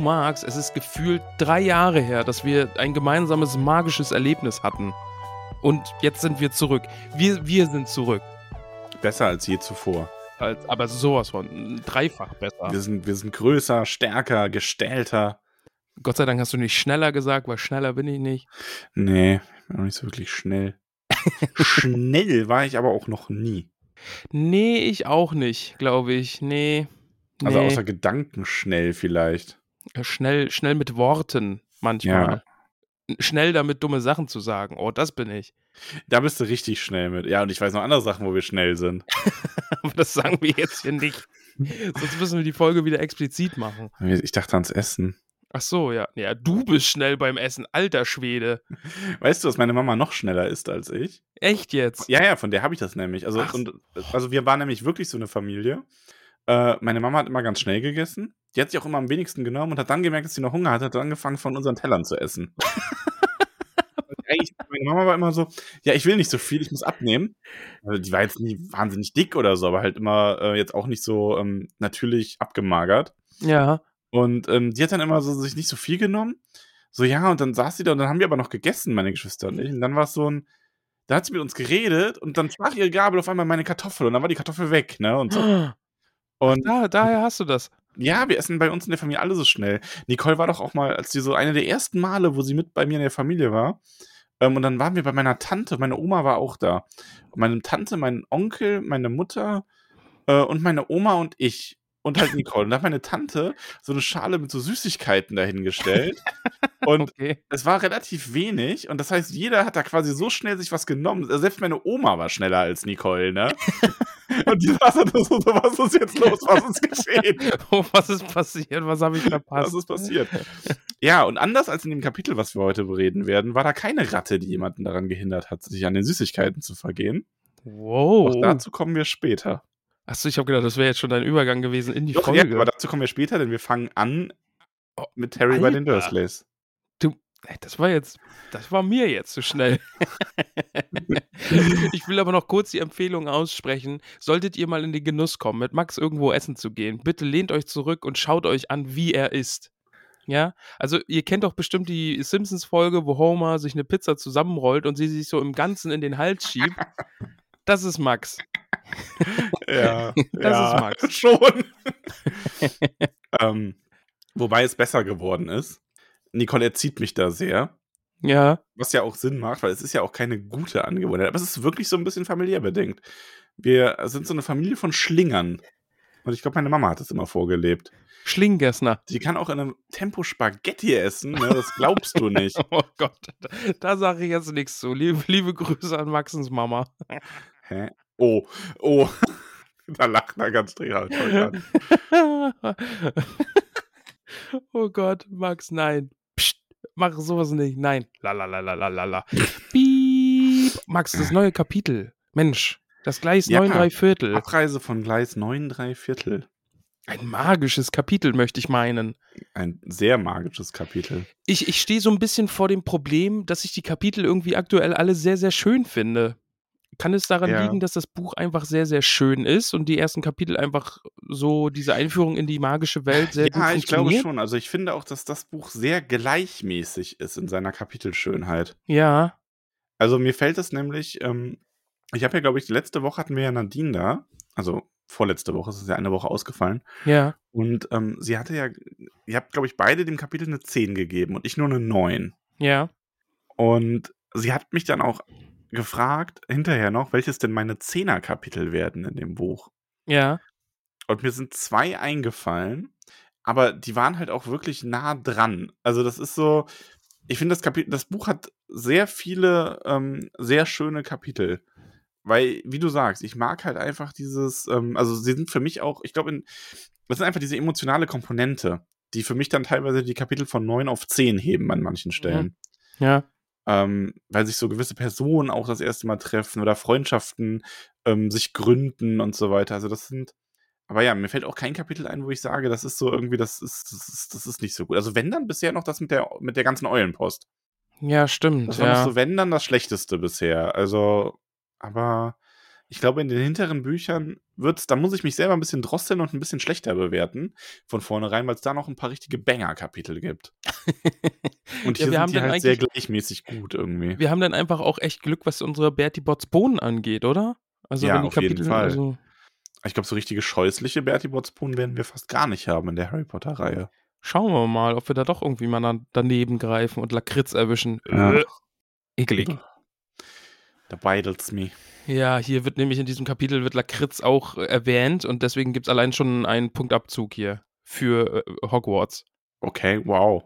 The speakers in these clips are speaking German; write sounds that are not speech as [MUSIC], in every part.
magst, es ist gefühlt drei Jahre her, dass wir ein gemeinsames magisches Erlebnis hatten. Und jetzt sind wir zurück. Wir, wir sind zurück. Besser als je zuvor. Als, aber sowas von. Dreifach besser. Wir sind, wir sind größer, stärker, gestählter. Gott sei Dank hast du nicht schneller gesagt, weil schneller bin ich nicht. Nee, bin auch nicht so wirklich schnell. [LAUGHS] Schnell war ich aber auch noch nie. Nee, ich auch nicht, glaube ich. Nee. Also nee. außer Gedanken schnell vielleicht. Äh, schnell, schnell mit Worten manchmal. Schnell damit dumme Sachen zu sagen. Oh, das bin ich. Da bist du richtig schnell mit. Ja, und ich weiß noch andere Sachen, wo wir schnell sind. [LAUGHS] Aber das sagen wir jetzt hier nicht. Sonst müssen wir die Folge wieder explizit machen. Ich dachte ans Essen. Ach so, ja. Ja, du bist schnell beim Essen, alter Schwede. Weißt du, dass meine Mama noch schneller ist als ich? Echt jetzt? Ja, ja, von der habe ich das nämlich. Also, und, also wir waren nämlich wirklich so eine Familie. Äh, meine Mama hat immer ganz schnell gegessen. Die hat sich auch immer am wenigsten genommen und hat dann gemerkt, dass sie noch Hunger hatte, hat dann angefangen, von unseren Tellern zu essen. [LAUGHS] Meine Mama war immer so, ja, ich will nicht so viel, ich muss abnehmen. Also die war jetzt nie wahnsinnig dick oder so, aber halt immer äh, jetzt auch nicht so ähm, natürlich abgemagert. Ja. Und ähm, die hat dann immer so sich nicht so viel genommen. So, ja, und dann saß sie da und dann haben wir aber noch gegessen, meine Geschwister und ich. Und dann war es so ein, da hat sie mit uns geredet und dann sprach ihre Gabel auf einmal meine Kartoffel und dann war die Kartoffel weg, ne? Und so. [GASPS] Und Da, daher hast du das. ja, wir essen bei uns in der Familie alle so schnell. Nicole war doch auch mal, als die so eine der ersten Male, wo sie mit bei mir in der Familie war. Ähm, und dann waren wir bei meiner Tante, meine Oma war auch da. Und meine Tante, mein Onkel, meine Mutter äh, und meine Oma und ich. Und halt Nicole. Und da hat meine Tante so eine Schale mit so Süßigkeiten dahingestellt. Und [LAUGHS] Okay. es war relativ wenig. Und das heißt, jeder hat da quasi so schnell sich was genommen. Also Selbst meine Oma war schneller als Nicole, ne? [LAUGHS] und die saß dann so, so, was ist jetzt los? Was ist geschehen? [LAUGHS] Oh, was ist passiert? Was habe ich verpasst? Was ist passiert? Ja, und anders als in dem Kapitel, was wir heute bereden werden, war da keine Ratte, die jemanden daran gehindert hat, sich an den Süßigkeiten zu vergehen. Wow. Auch dazu kommen wir später. Achso, ich habe gedacht, das wäre jetzt schon dein Übergang gewesen in die Doch, Folge. ja, aber dazu kommen wir später, denn wir fangen an Oh, mit Harry bei den Alter. Dursleys. Du, das war jetzt, das war mir jetzt zu schnell. [LAUGHS] ich will aber noch kurz die Empfehlung aussprechen. Solltet ihr mal in den Genuss kommen, mit Max irgendwo essen zu gehen, bitte lehnt euch zurück und schaut euch an, wie er isst. Ja, also ihr kennt doch bestimmt die Simpsons-Folge, wo Homer sich eine Pizza zusammenrollt und sie sich so im Ganzen in den Hals schiebt. [LAUGHS] Das ist Max. [LAUGHS] Ja, Das ja, ist Max. [LAUGHS] Schon. [LAUGHS] ähm, wobei es besser geworden ist. Nicole erzieht mich da sehr. Ja, Was ja auch Sinn macht, weil es ist ja auch keine gute Angewohnheit. Aber es ist wirklich so ein bisschen familiär bedingt. Wir sind so eine Familie von Schlingern. Und ich glaube, meine Mama hat das immer vorgelebt. Schlinggessner. Die kann auch in einem Tempo Spaghetti essen, ne? das glaubst du nicht. [LAUGHS] Oh Gott, da, da sage ich jetzt nichts zu. Liebe, liebe Grüße an Maxens Mama. Hä? Oh, oh. [LAUGHS] da lacht er ganz drehrhaft. [LAUGHS] oh Gott, Max, nein. Psst, mach sowas nicht. Nein. La la la la la la la. Piep. Max, das neue Kapitel. Mensch, das Gleis Ja. 9 3 Viertel. Abreise von Gleis 9 3 Viertel. Ein magisches Kapitel, möchte ich meinen. Ein sehr magisches Kapitel. Ich, ich stehe so ein bisschen vor dem Problem, dass ich die Kapitel irgendwie aktuell alle sehr, sehr schön finde. Kann es daran Ja. liegen, dass das Buch einfach sehr, sehr schön ist und die ersten Kapitel einfach so diese Einführung in die magische Welt sehr gut ja, ich glaube funktioniert? schon. Also ich finde auch, dass das Buch sehr gleichmäßig ist in seiner Kapitelschönheit. Ja, Also mir fällt es nämlich, ähm, ich habe ja, glaube ich, letzte Woche hatten wir ja Nadine da, also vorletzte Woche, es ist ja eine Woche ausgefallen. ja. Und ähm, sie hatte ja, ihr habt, glaube ich, beide dem Kapitel eine 10 gegeben und ich nur eine 9. Ja, Und sie hat mich dann auch gefragt, hinterher noch, welches denn meine 10er-Kapitel werden in dem Buch. ja. Und mir sind zwei eingefallen, aber die waren halt auch wirklich nah dran. Also das ist so, ich finde das Kapitel, das Buch hat sehr viele ähm, sehr schöne Kapitel. Weil, wie du sagst, ich mag halt einfach dieses, ähm, also sie sind für mich auch, ich glaube, das sind einfach diese emotionale Komponente, die für mich dann teilweise die Kapitel von 9 auf 10 heben an manchen Stellen. Ja. Ähm, weil sich so gewisse Personen auch das erste Mal treffen oder Freundschaften ähm, sich gründen und so weiter. Also das sind, aber ja, mir fällt auch kein Kapitel ein, wo ich sage, das ist so irgendwie, das ist, das ist, das ist nicht so gut. Also wenn dann bisher noch das mit der, mit der ganzen Eulenpost. Ja, stimmt. Das war ja. so, wenn dann das Schlechteste bisher. Also, aber ich glaube, in den hinteren Büchern wird's, da muss ich mich selber ein bisschen drosseln und ein bisschen schlechter bewerten von vornherein, weil es da noch ein paar richtige Banger-Kapitel gibt. Und Ja, hier haben sind die halt sehr gleichmäßig gut irgendwie. Wir haben dann einfach auch echt Glück, was unsere Bertie Bots Bohnen angeht, oder? Also Ja, auf jeden Kapitel, Fall. also Ich glaube, so richtige scheußliche Bertie Botspoon werden wir fast gar nicht haben in der Harry Potter-Reihe. schauen wir mal, ob wir da doch irgendwie mal daneben greifen und Lakritz erwischen. Ja. Ekelig. Da beidelt's me. Ja, hier wird nämlich in diesem Kapitel wird Lakritz auch äh, erwähnt und deswegen gibt es allein schon einen Punktabzug hier für äh, Hogwarts. Okay, wow.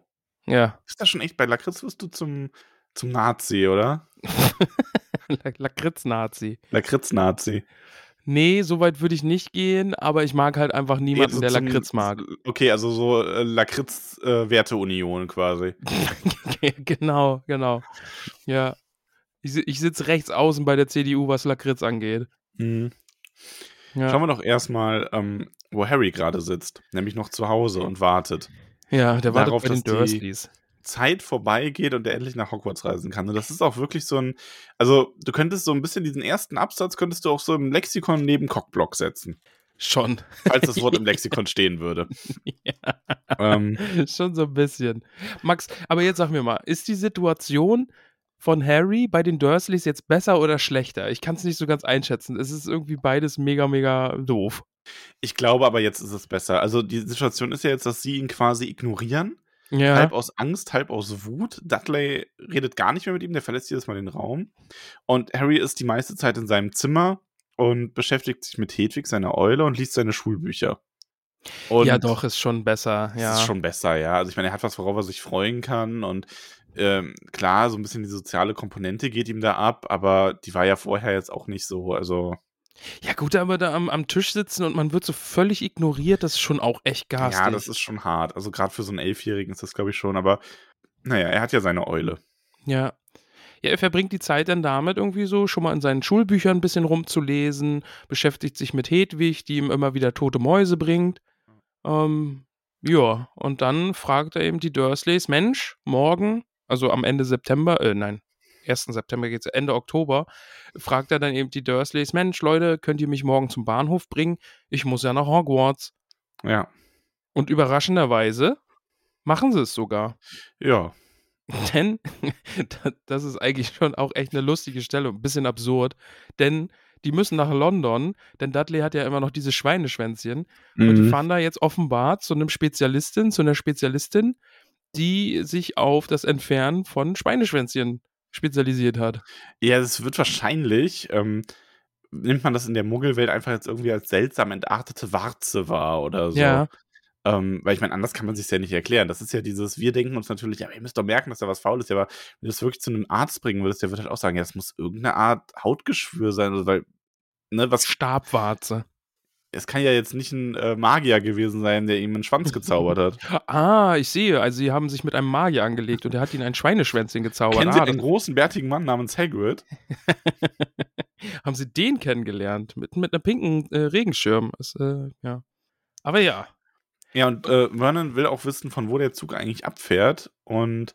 Ja, Ist das schon echt bei Lakritz wirst du zum, zum Nazi, oder? [LAUGHS] La- Lakritz-Nazi. Lakritz-Nazi. Nee, so weit würde ich nicht gehen, aber ich mag halt einfach niemanden, Also der zum- Lakritz mag. Okay, also so äh, Lakritz-Werteunion quasi. [LAUGHS] genau, genau. Ja. Ich, ich sitze rechts außen bei der CDU, was Lakritz angeht. Mhm. Ja, Schauen wir doch erstmal, ähm, wo Harry gerade sitzt, nämlich noch zu Hause und wartet. ja der wartet darauf, bei den dass die- Dursleys. Zeit vorbeigeht und er endlich nach Hogwarts reisen kann. Und das ist auch wirklich so ein, also du könntest so ein bisschen diesen ersten Absatz könntest du auch so im Lexikon neben Cockblock setzen, Schon. falls das Wort im [LAUGHS] Lexikon stehen würde. ja. Ähm, Schon so ein bisschen. Max, aber jetzt sag mir mal, ist die Situation von Harry bei den Dursleys jetzt besser oder schlechter? Ich kann es nicht so ganz einschätzen. Es ist irgendwie beides mega, mega doof. ich glaube aber jetzt ist es besser. Also die Situation ist ja jetzt, dass sie ihn quasi ignorieren. Ja. Halb aus Angst, halb aus Wut. Dudley redet gar nicht mehr mit ihm, der verlässt jedes Mal den Raum. Und Harry ist die meiste Zeit in seinem Zimmer und beschäftigt sich mit Hedwig, seiner Eule, und liest seine Schulbücher. Und ja, doch, ist schon besser. Ja. ist schon besser, ja. Also ich meine, er hat was, worauf er sich freuen kann und ähm, klar, so ein bisschen die soziale Komponente geht ihm da ab, aber die war ja vorher jetzt auch nicht so, also ja, gut, aber da am, am Tisch sitzen und man wird so völlig ignoriert, das ist schon auch echt garstig. ja, das ist schon hart. Also gerade für so einen Elfjährigen ist das, glaube ich, schon, aber naja, er hat ja seine Eule. Ja. Ja, er verbringt die Zeit dann damit, irgendwie so schon mal in seinen Schulbüchern ein bisschen rumzulesen, beschäftigt sich mit Hedwig, die ihm immer wieder tote Mäuse bringt. Ähm, ja, und dann fragt er eben die Dursleys: Mensch, morgen, also am Ende September, äh, nein, 1. September geht's, Ende Oktober, fragt er dann eben die Dursleys: Mensch, Leute, könnt ihr mich morgen zum Bahnhof bringen? Ich muss ja nach Hogwarts. Ja. Und überraschenderweise machen sie es sogar. Ja. [LAUGHS] Denn, da- das ist eigentlich schon auch echt eine lustige Stelle, ein bisschen absurd, denn die müssen nach London, denn Dudley hat ja immer noch diese Schweineschwänzchen und die Mhm. fahren da jetzt offenbar zu einem Spezialistin, zu einer Spezialistin, die sich auf das Entfernen von Schweineschwänzchen spezialisiert hat. Ja, es wird wahrscheinlich, ähm, nimmt man das in der Muggelwelt einfach jetzt irgendwie als seltsam entartete Warze wahr oder so. Ja, Ähm, weil ich meine, anders kann man sich ja nicht erklären. Das ist ja dieses, wir denken uns natürlich, ja, ihr müsst doch merken, dass da was faul ist. Ja, aber wenn du das wirklich zu einem Arzt bringen würdest, der wird halt auch sagen, ja, das muss irgendeine Art Hautgeschwür sein. Also, weil, ne, was, Stabwarze. Es kann ja jetzt nicht ein äh, Magier gewesen sein, der ihm einen Schwanz gezaubert hat. [LAUGHS] Ah, ich sehe, also sie haben sich mit einem Magier angelegt und er hat ihnen ein Schweineschwänzchen gezaubert. Kennen Sie Ah, einen großen, bärtigen Mann namens Hagrid? [LAUGHS] haben sie den kennengelernt mit, mit einem pinken äh, Regenschirm. Ist, äh, ja. Aber ja, Ja, und äh, Vernon will auch wissen, von wo der Zug eigentlich abfährt. Und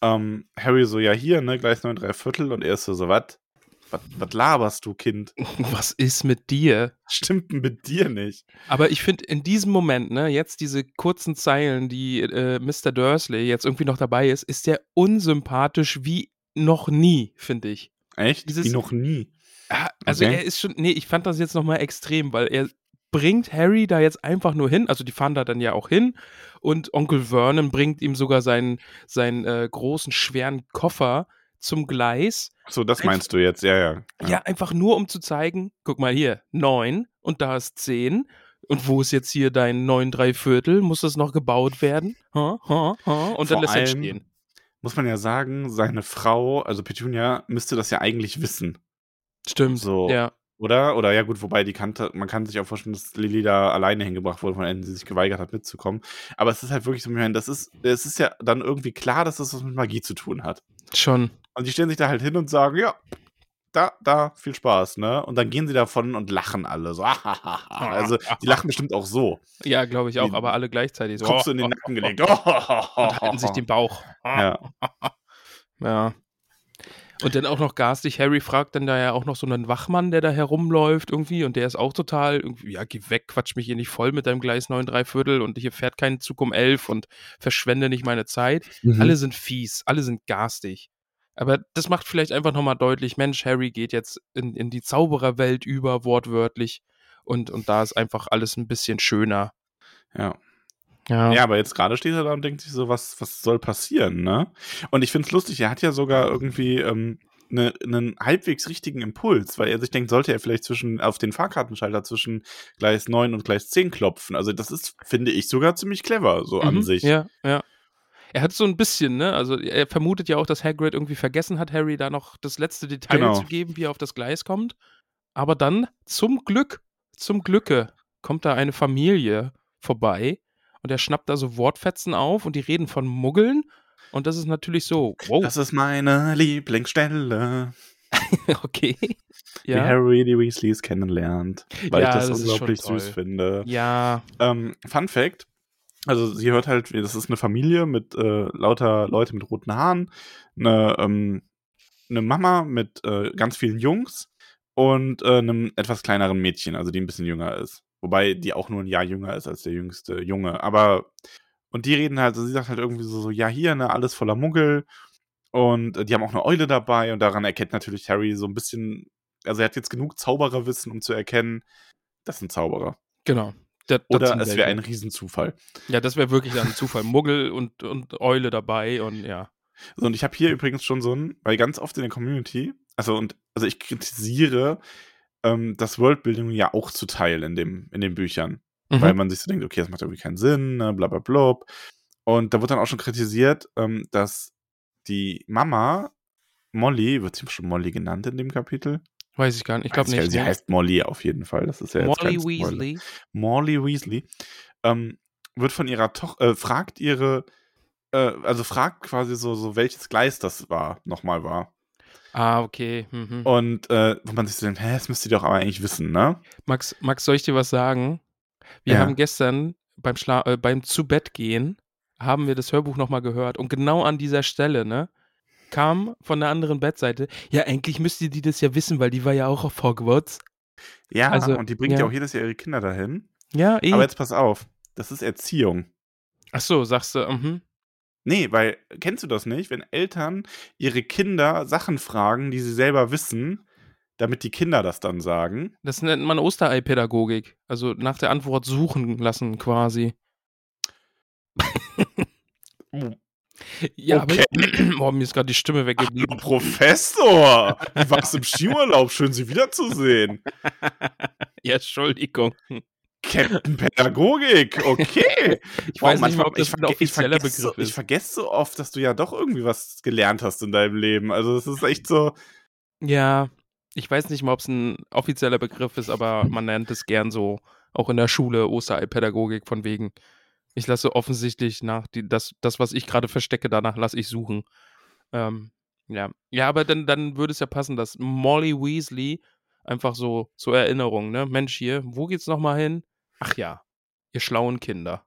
ähm, Harry so, ja, hier, ne, gleich 9, 3 Viertel. Und er ist so, so, was? Was laberst du, Kind? [LAUGHS] was ist mit dir? Stimmt mit dir nicht? Aber ich finde in diesem Moment, ne, jetzt diese kurzen Zeilen, die äh, Mr. Dursley jetzt irgendwie noch dabei ist, ist der unsympathisch wie noch nie, finde ich. Echt? Dieses- Wie noch nie. Ja, also Okay. er ist schon, nee, ich fand das jetzt nochmal extrem, weil er bringt Harry da jetzt einfach nur hin, also die fahren da dann ja auch hin und Onkel Vernon bringt ihm sogar seinen, seinen äh, großen, schweren Koffer zum Gleis. So, das meinst du jetzt, ja, ja. Ja. einfach nur um zu zeigen, guck mal hier, neun und da ist zehn. Und wo ist jetzt hier dein 9 3 Viertel? Muss das noch gebaut werden? Ha, ha, ha. Und dann Vor lässt er stehen. Muss man ja sagen, seine Frau, also Petunia, müsste das ja eigentlich wissen. Stimmt. So. Ja. Oder? Oder ja gut, wobei die kannte, man kann sich auch vorstellen, dass Lilly da alleine hingebracht wurde, von denen sie sich geweigert hat mitzukommen. Aber es ist halt wirklich so, das ist, es ist ja dann irgendwie klar, dass das was mit Magie zu tun hat. Schon. Und die stellen sich da halt hin und sagen, ja, da, da, viel Spaß, ne? Und dann gehen sie davon und lachen alle so. [LAUGHS] also, die lachen bestimmt auch so. Ja, glaube ich auch, Die- aber alle gleichzeitig so. Kopf so in den Nacken gelegt. [LAUGHS] Und halten sich den Bauch. Ja. [LAUGHS] Ja. Und dann auch noch garstig, Harry fragt dann da ja auch noch so einen Wachmann, der da herumläuft irgendwie und der ist auch total irgendwie, ja, geh weg, quatsch mich hier nicht voll mit deinem Gleis 9 3 Viertel und hier fährt kein Zug um 11 und verschwende nicht meine Zeit. Mhm. Alle sind fies, alle sind garstig. Aber das macht vielleicht einfach nochmal deutlich, Mensch, Harry geht jetzt in, in die Zaubererwelt über, wortwörtlich. Und, und da ist einfach alles ein bisschen schöner. Ja. Ja. Ja, aber jetzt gerade steht er da und denkt sich so, was, was soll passieren, ne? Und ich finde es lustig, er hat ja sogar irgendwie ähm, ne, einen halbwegs richtigen Impuls, weil er sich denkt, sollte er vielleicht zwischen auf den Fahrkartenschalter zwischen Gleis 9 und Gleis 10 klopfen. Also das ist, finde ich, sogar ziemlich clever, so an Mhm, sich. Ja, ja. Er hat so ein bisschen, ne? Also er vermutet ja auch, dass Hagrid irgendwie vergessen hat, Harry da noch das letzte Detail Genau. zu geben, wie er auf das Gleis kommt. Aber dann, zum Glück, zum Glücke, kommt da eine Familie vorbei und er schnappt da so Wortfetzen auf und die reden von Muggeln. Und das ist natürlich so, wow, Das ist meine Lieblingsstelle, [LAUGHS] okay. wie Ja, Harry die Weasleys kennenlernt, weil Ja, ich das, das unglaublich süß finde. ja, Ähm, Fun Fact: Also, sie hört halt, das ist eine Familie mit äh, lauter Leute mit roten Haaren, eine, ähm, eine Mama mit äh, ganz vielen Jungs und äh, einem etwas kleineren Mädchen, also die ein bisschen jünger ist. Wobei die auch nur ein Jahr jünger ist als der jüngste Junge. Aber, und die reden halt, also sie sagt halt irgendwie so, so ja, hier, ne, alles voller Muggel. Und äh, die haben auch eine Eule dabei und daran erkennt natürlich Harry so ein bisschen, also er hat jetzt genug Zaubererwissen, um zu erkennen, das sind Zauberer. genau. Das- das Oder es wäre ein Riesenzufall. Ja, das wäre wirklich ein Zufall. Muggel und, und Eule dabei und ja. So, und ich habe hier übrigens schon so ein, weil ganz oft in der Community, also und also ich kritisiere ähm, das Worldbuilding ja auch zu Teil in dem in den Büchern, Mhm. weil man sich so denkt, okay, das macht irgendwie keinen Sinn, ne, bla bla bla. Und da wird dann auch schon kritisiert, ähm, dass die Mama Molly, wird sie schon Molly genannt in dem Kapitel? Weiß ich gar nicht. Ich glaube nicht. Sie ne? heißt Molly auf jeden Fall. Das ist ja jetzt Molly. Weasley. Molly Weasley, ähm, wird von ihrer Tochter, äh, fragt ihre, äh, also fragt quasi so, so, welches Gleis das war, nochmal war. Ah, okay. Mhm. Und äh, wo man sich so denkt, hä, das müsst ihr doch aber eigentlich wissen, ne? Max, Max, soll ich dir was sagen? Wir Ja. haben gestern beim, Schla äh, beim Zu-Bett-Gehen haben wir das Hörbuch nochmal gehört und genau an dieser Stelle, ne, kam von der anderen Bettseite, ja, eigentlich müsste die das ja wissen, weil die war ja auch auf Hogwarts. Ja, Also, und die bringt ja. ja. auch jedes Jahr ihre Kinder dahin. Ja, eh. Aber jetzt pass auf, das ist Erziehung. Ach so, sagst du, mhm. Nee, weil, kennst du das nicht, wenn Eltern ihre Kinder Sachen fragen, die sie selber wissen, damit die Kinder das dann sagen? Das nennt man Osterei-Pädagogik. Also nach der Antwort suchen lassen quasi. [LAUGHS] ja, Okay. [CLEARS THROAT] aber oh, mir ist gerade die Stimme weggeblieben. Professor! Wie war's im Skiurlaub? Schön, Sie wiederzusehen. [LAUGHS] Ja, Entschuldigung. Captain Pädagogik, okay. [LAUGHS] Ich weiß nicht manchmal- mal, ob das ich ein ich offizieller Begriff so, Ich ist. vergesse so oft, dass du ja doch irgendwie was gelernt hast in deinem Leben. Also, es ist echt so. Ja, ich weiß nicht mal, ob es ein offizieller Begriff ist, aber man nennt es gern so, auch in der Schule, Osterei-Pädagogik, von wegen, ich lasse offensichtlich nach, die, das, das, was ich gerade verstecke, danach lasse ich suchen. Ähm, ja. ja, aber dann, dann würde es ja passen, dass Molly Weasley einfach so zur Erinnerung, ne? Mensch, hier, wo geht's nochmal hin? Ach ja, ihr schlauen Kinder.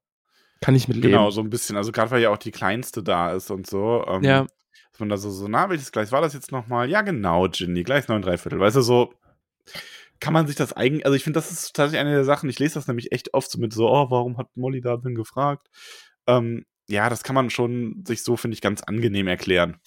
Kann ich mitleben. Genau, so ein bisschen. Also, gerade weil ja auch die Kleinste da ist und so. Ähm, Ja. Dass man da so, so, na, welches Gleis war das jetzt nochmal? Ja, genau, Ginny, Gleis 9 3 Viertel. Weißt du, so. Kann man sich das eigentlich, also ich finde, das ist tatsächlich eine der Sachen, ich lese das nämlich echt oft so mit so, oh, warum hat Molly da denn gefragt? Ähm, ja, das kann man schon sich so, finde ich, ganz angenehm erklären.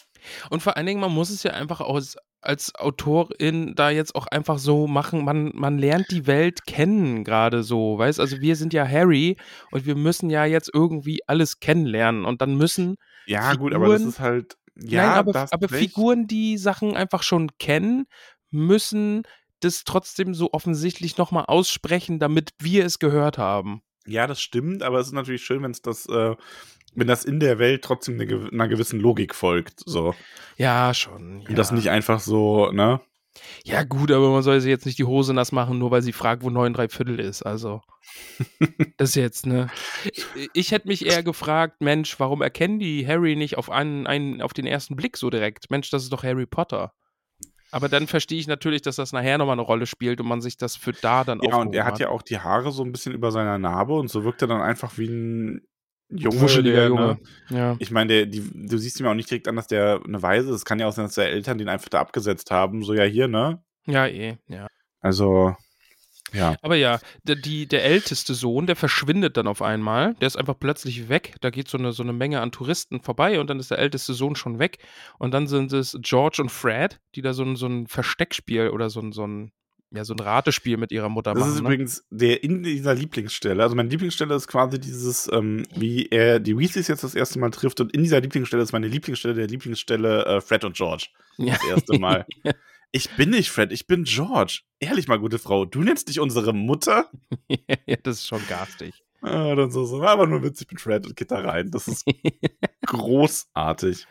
Und vor allen Dingen, man muss es ja einfach aus, als Autorin da jetzt auch einfach so machen, man, man lernt die Welt kennen gerade so, weißt Also wir sind ja Harry und wir müssen ja jetzt irgendwie alles kennenlernen und dann müssen, Ja, gut, aber das Figuren- ist halt, ja, nein, aber, aber. Figuren, die Sachen einfach schon kennen, müssen das trotzdem so offensichtlich nochmal aussprechen, damit wir es gehört haben. Ja, das stimmt, aber es ist natürlich schön, wenn es das, äh, wenn das in der Welt trotzdem eine, einer gewissen Logik folgt. So. Ja, schon. Ja. Und das nicht einfach so, ne? ja, gut, aber man soll sie jetzt nicht die Hose nass machen, nur weil sie fragt, wo neun drei Viertel ist. Also, [LAUGHS] das ist jetzt, ne? Ich, ich hätte mich eher gefragt, Mensch, warum erkennen die Harry nicht auf einen, einen, auf den ersten Blick so direkt? Mensch, das ist doch Harry Potter. Aber dann verstehe ich natürlich, dass das nachher nochmal eine Rolle spielt und man sich das für da dann Ja, und er hat ja auch die Haare so ein bisschen über seiner Narbe und so wirkt er dann einfach wie ein Junge. Wuscheliger der, Junge. Ne? Ja. Ich meine, du siehst ihm auch nicht direkt an, dass der eine Weise ist. Es kann ja auch sein, dass der Eltern den einfach da abgesetzt haben. So, ja, hier, ne? ja, eh, ja. Also, ja. Aber ja, der, die, der älteste Sohn, der verschwindet dann auf einmal. Der ist einfach plötzlich weg. Da geht so eine, so eine Menge an Touristen vorbei und dann ist der älteste Sohn schon weg. Und dann sind es George und Fred, die da so ein, so ein Versteckspiel oder so ein, so ein, ja, so ein Ratespiel mit ihrer Mutter Das machen. ist ne? übrigens der in dieser Lieblingsstelle. Also meine Lieblingsstelle ist quasi dieses, ähm, wie er die Weasleys jetzt das erste Mal trifft. Und in dieser Lieblingsstelle ist meine Lieblingsstelle der Lieblingsstelle äh, Fred und George. Ja. Das erste Mal. [LAUGHS] Ich bin nicht Fred, ich bin George. Ehrlich mal, gute Frau, du nennst dich unsere Mutter? [LAUGHS] ja, das ist schon garstig. Ah, dann so, so, aber nur witzig mit Fred und geht da rein. Das ist [LAUGHS] großartig.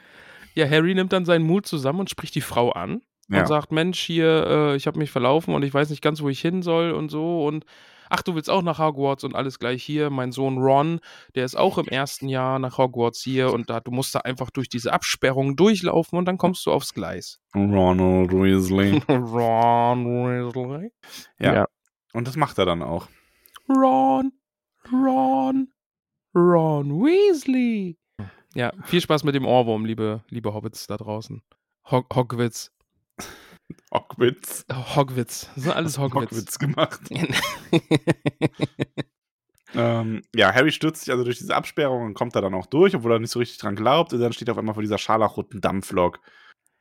Ja, Harry nimmt dann seinen Mut zusammen und spricht die Frau an Ja. und sagt, Mensch, hier, äh, ich habe mich verlaufen und ich weiß nicht ganz, wo ich hin soll und so und ach, du willst auch nach Hogwarts und alles gleich hier. Mein Sohn Ron, der ist auch im ersten Jahr nach Hogwarts hier und da, du musst da einfach durch diese Absperrung durchlaufen und dann kommst du aufs Gleis. Ronald Weasley. [LAUGHS] Ron Weasley. Ja. Ja. Und das macht er dann auch. Ron, Ron, Ron Weasley. Ja, viel Spaß mit dem Ohrwurm, liebe, liebe Hobbits da draußen. Hog Hogwitz. Hogwitz. Hogwitz. Das sind alles Hogwitz. Hogwitz gemacht. [LAUGHS] Ähm, ja, Harry stürzt sich also durch diese Absperrung und kommt da dann auch durch, obwohl er nicht so richtig dran glaubt. Und dann steht er auf einmal vor dieser scharlachroten Dampflok.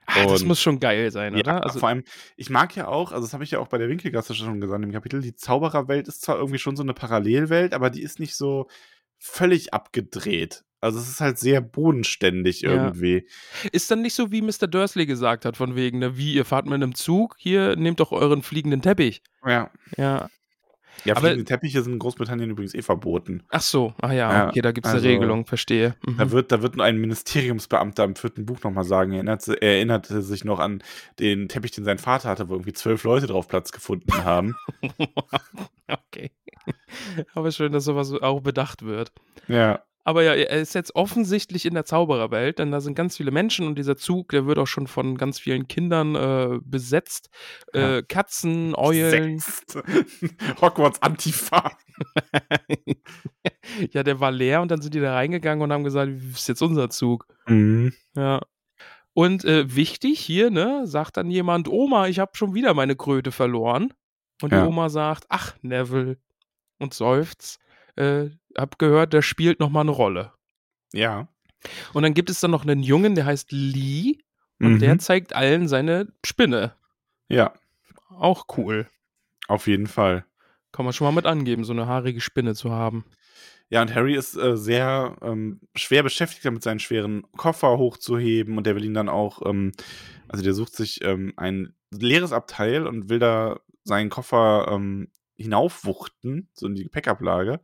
Ah, das muss schon geil sein, Ja, oder? Also, vor allem, ich mag ja auch, also das habe ich ja auch bei der Winkelgasse schon gesagt im Kapitel, die Zaubererwelt ist zwar irgendwie schon so eine Parallelwelt, aber die ist nicht so völlig abgedreht. Also es ist halt sehr bodenständig Ja. irgendwie. ist dann nicht so, wie Mr. Dursley gesagt hat, von wegen, ne, wie, ihr fahrt mit einem Zug, hier, nehmt doch euren fliegenden Teppich. Ja. Ja. Ja, Aber- Teppiche sind in Großbritannien übrigens eh verboten. Ach so, ah ja, Ja, okay, da gibt es also- eine Regelung, verstehe. Mhm. Da wird, da wird nur ein Ministeriumsbeamter im vierten Buch nochmal sagen, er erinnerte, er erinnerte sich noch an den Teppich, den sein Vater hatte, wo irgendwie zwölf Leute drauf Platz gefunden haben. [LAUGHS] okay. Aber schön, dass sowas auch bedacht wird. ja. Aber ja, er ist jetzt offensichtlich in der Zaubererwelt, denn da sind ganz viele Menschen und dieser Zug, der wird auch schon von ganz vielen Kindern äh, besetzt. Ja. Äh, Katzen, Eulen. [LAUGHS] Hogwarts Antifa. [LAUGHS] ja, der war leer und dann sind die da reingegangen und haben gesagt, das ist jetzt unser Zug. Mhm. Ja. Und äh, wichtig hier, ne, sagt dann jemand, Oma, ich habe schon wieder meine Kröte verloren. Und Ja. die Oma sagt, ach, Neville, und seufzt, äh, hab gehört, der spielt noch mal eine Rolle. Ja. Und dann gibt es dann noch einen Jungen, der heißt Lee, und Mhm. der zeigt allen seine Spinne. Ja, Auch cool. auf jeden Fall. Kann man schon mal mit angeben, so eine haarige Spinne zu haben. Ja, und Harry ist äh, sehr ähm, schwer beschäftigt damit, seinen schweren Koffer hochzuheben und der will ihn dann auch, ähm, also der sucht sich ähm, ein leeres Abteil und will da seinen Koffer ähm, hinaufwuchten, so in die Gepäckablage.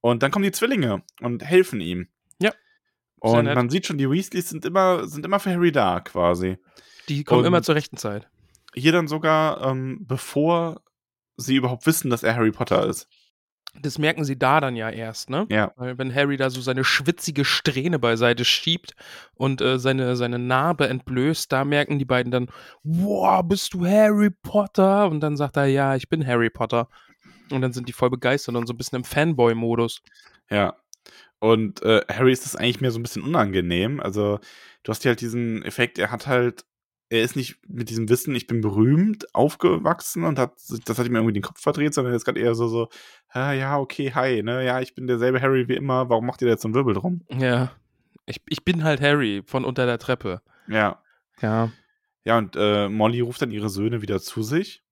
Und dann kommen die Zwillinge und helfen ihm. Ja. Und man sieht schon, die Weasleys sind immer, sind immer für Harry da, quasi. Die kommen Und- immer zur rechten Zeit. Hier dann sogar, ähm, bevor sie überhaupt wissen, dass er Harry Potter ist. Das merken sie da dann ja erst, ne? Ja. Weil wenn Harry da so seine schwitzige Strähne beiseite schiebt und äh, seine, seine Narbe entblößt, da merken die beiden dann, wow, bist du Harry Potter? Und dann sagt er, ja, ich bin Harry Potter. Und dann sind die voll begeistert und so ein bisschen im Fanboy-Modus. Ja. Und äh, Harry ist das eigentlich mehr so ein bisschen unangenehm. Also, du hast hier halt diesen Effekt, er hat halt, er ist nicht mit diesem Wissen, ich bin berühmt, aufgewachsen und hat, sich- das hat ihm irgendwie den Kopf verdreht, sondern er ist gerade eher so, so, ah, ja, okay, hi, ne, ja, ich bin derselbe Harry wie immer, warum macht ihr da jetzt so einen Wirbel drum? Ja. Ich, ich bin halt Harry von unter der Treppe. Ja. Ja. Ja, und äh, Molly ruft dann ihre Söhne wieder zu sich,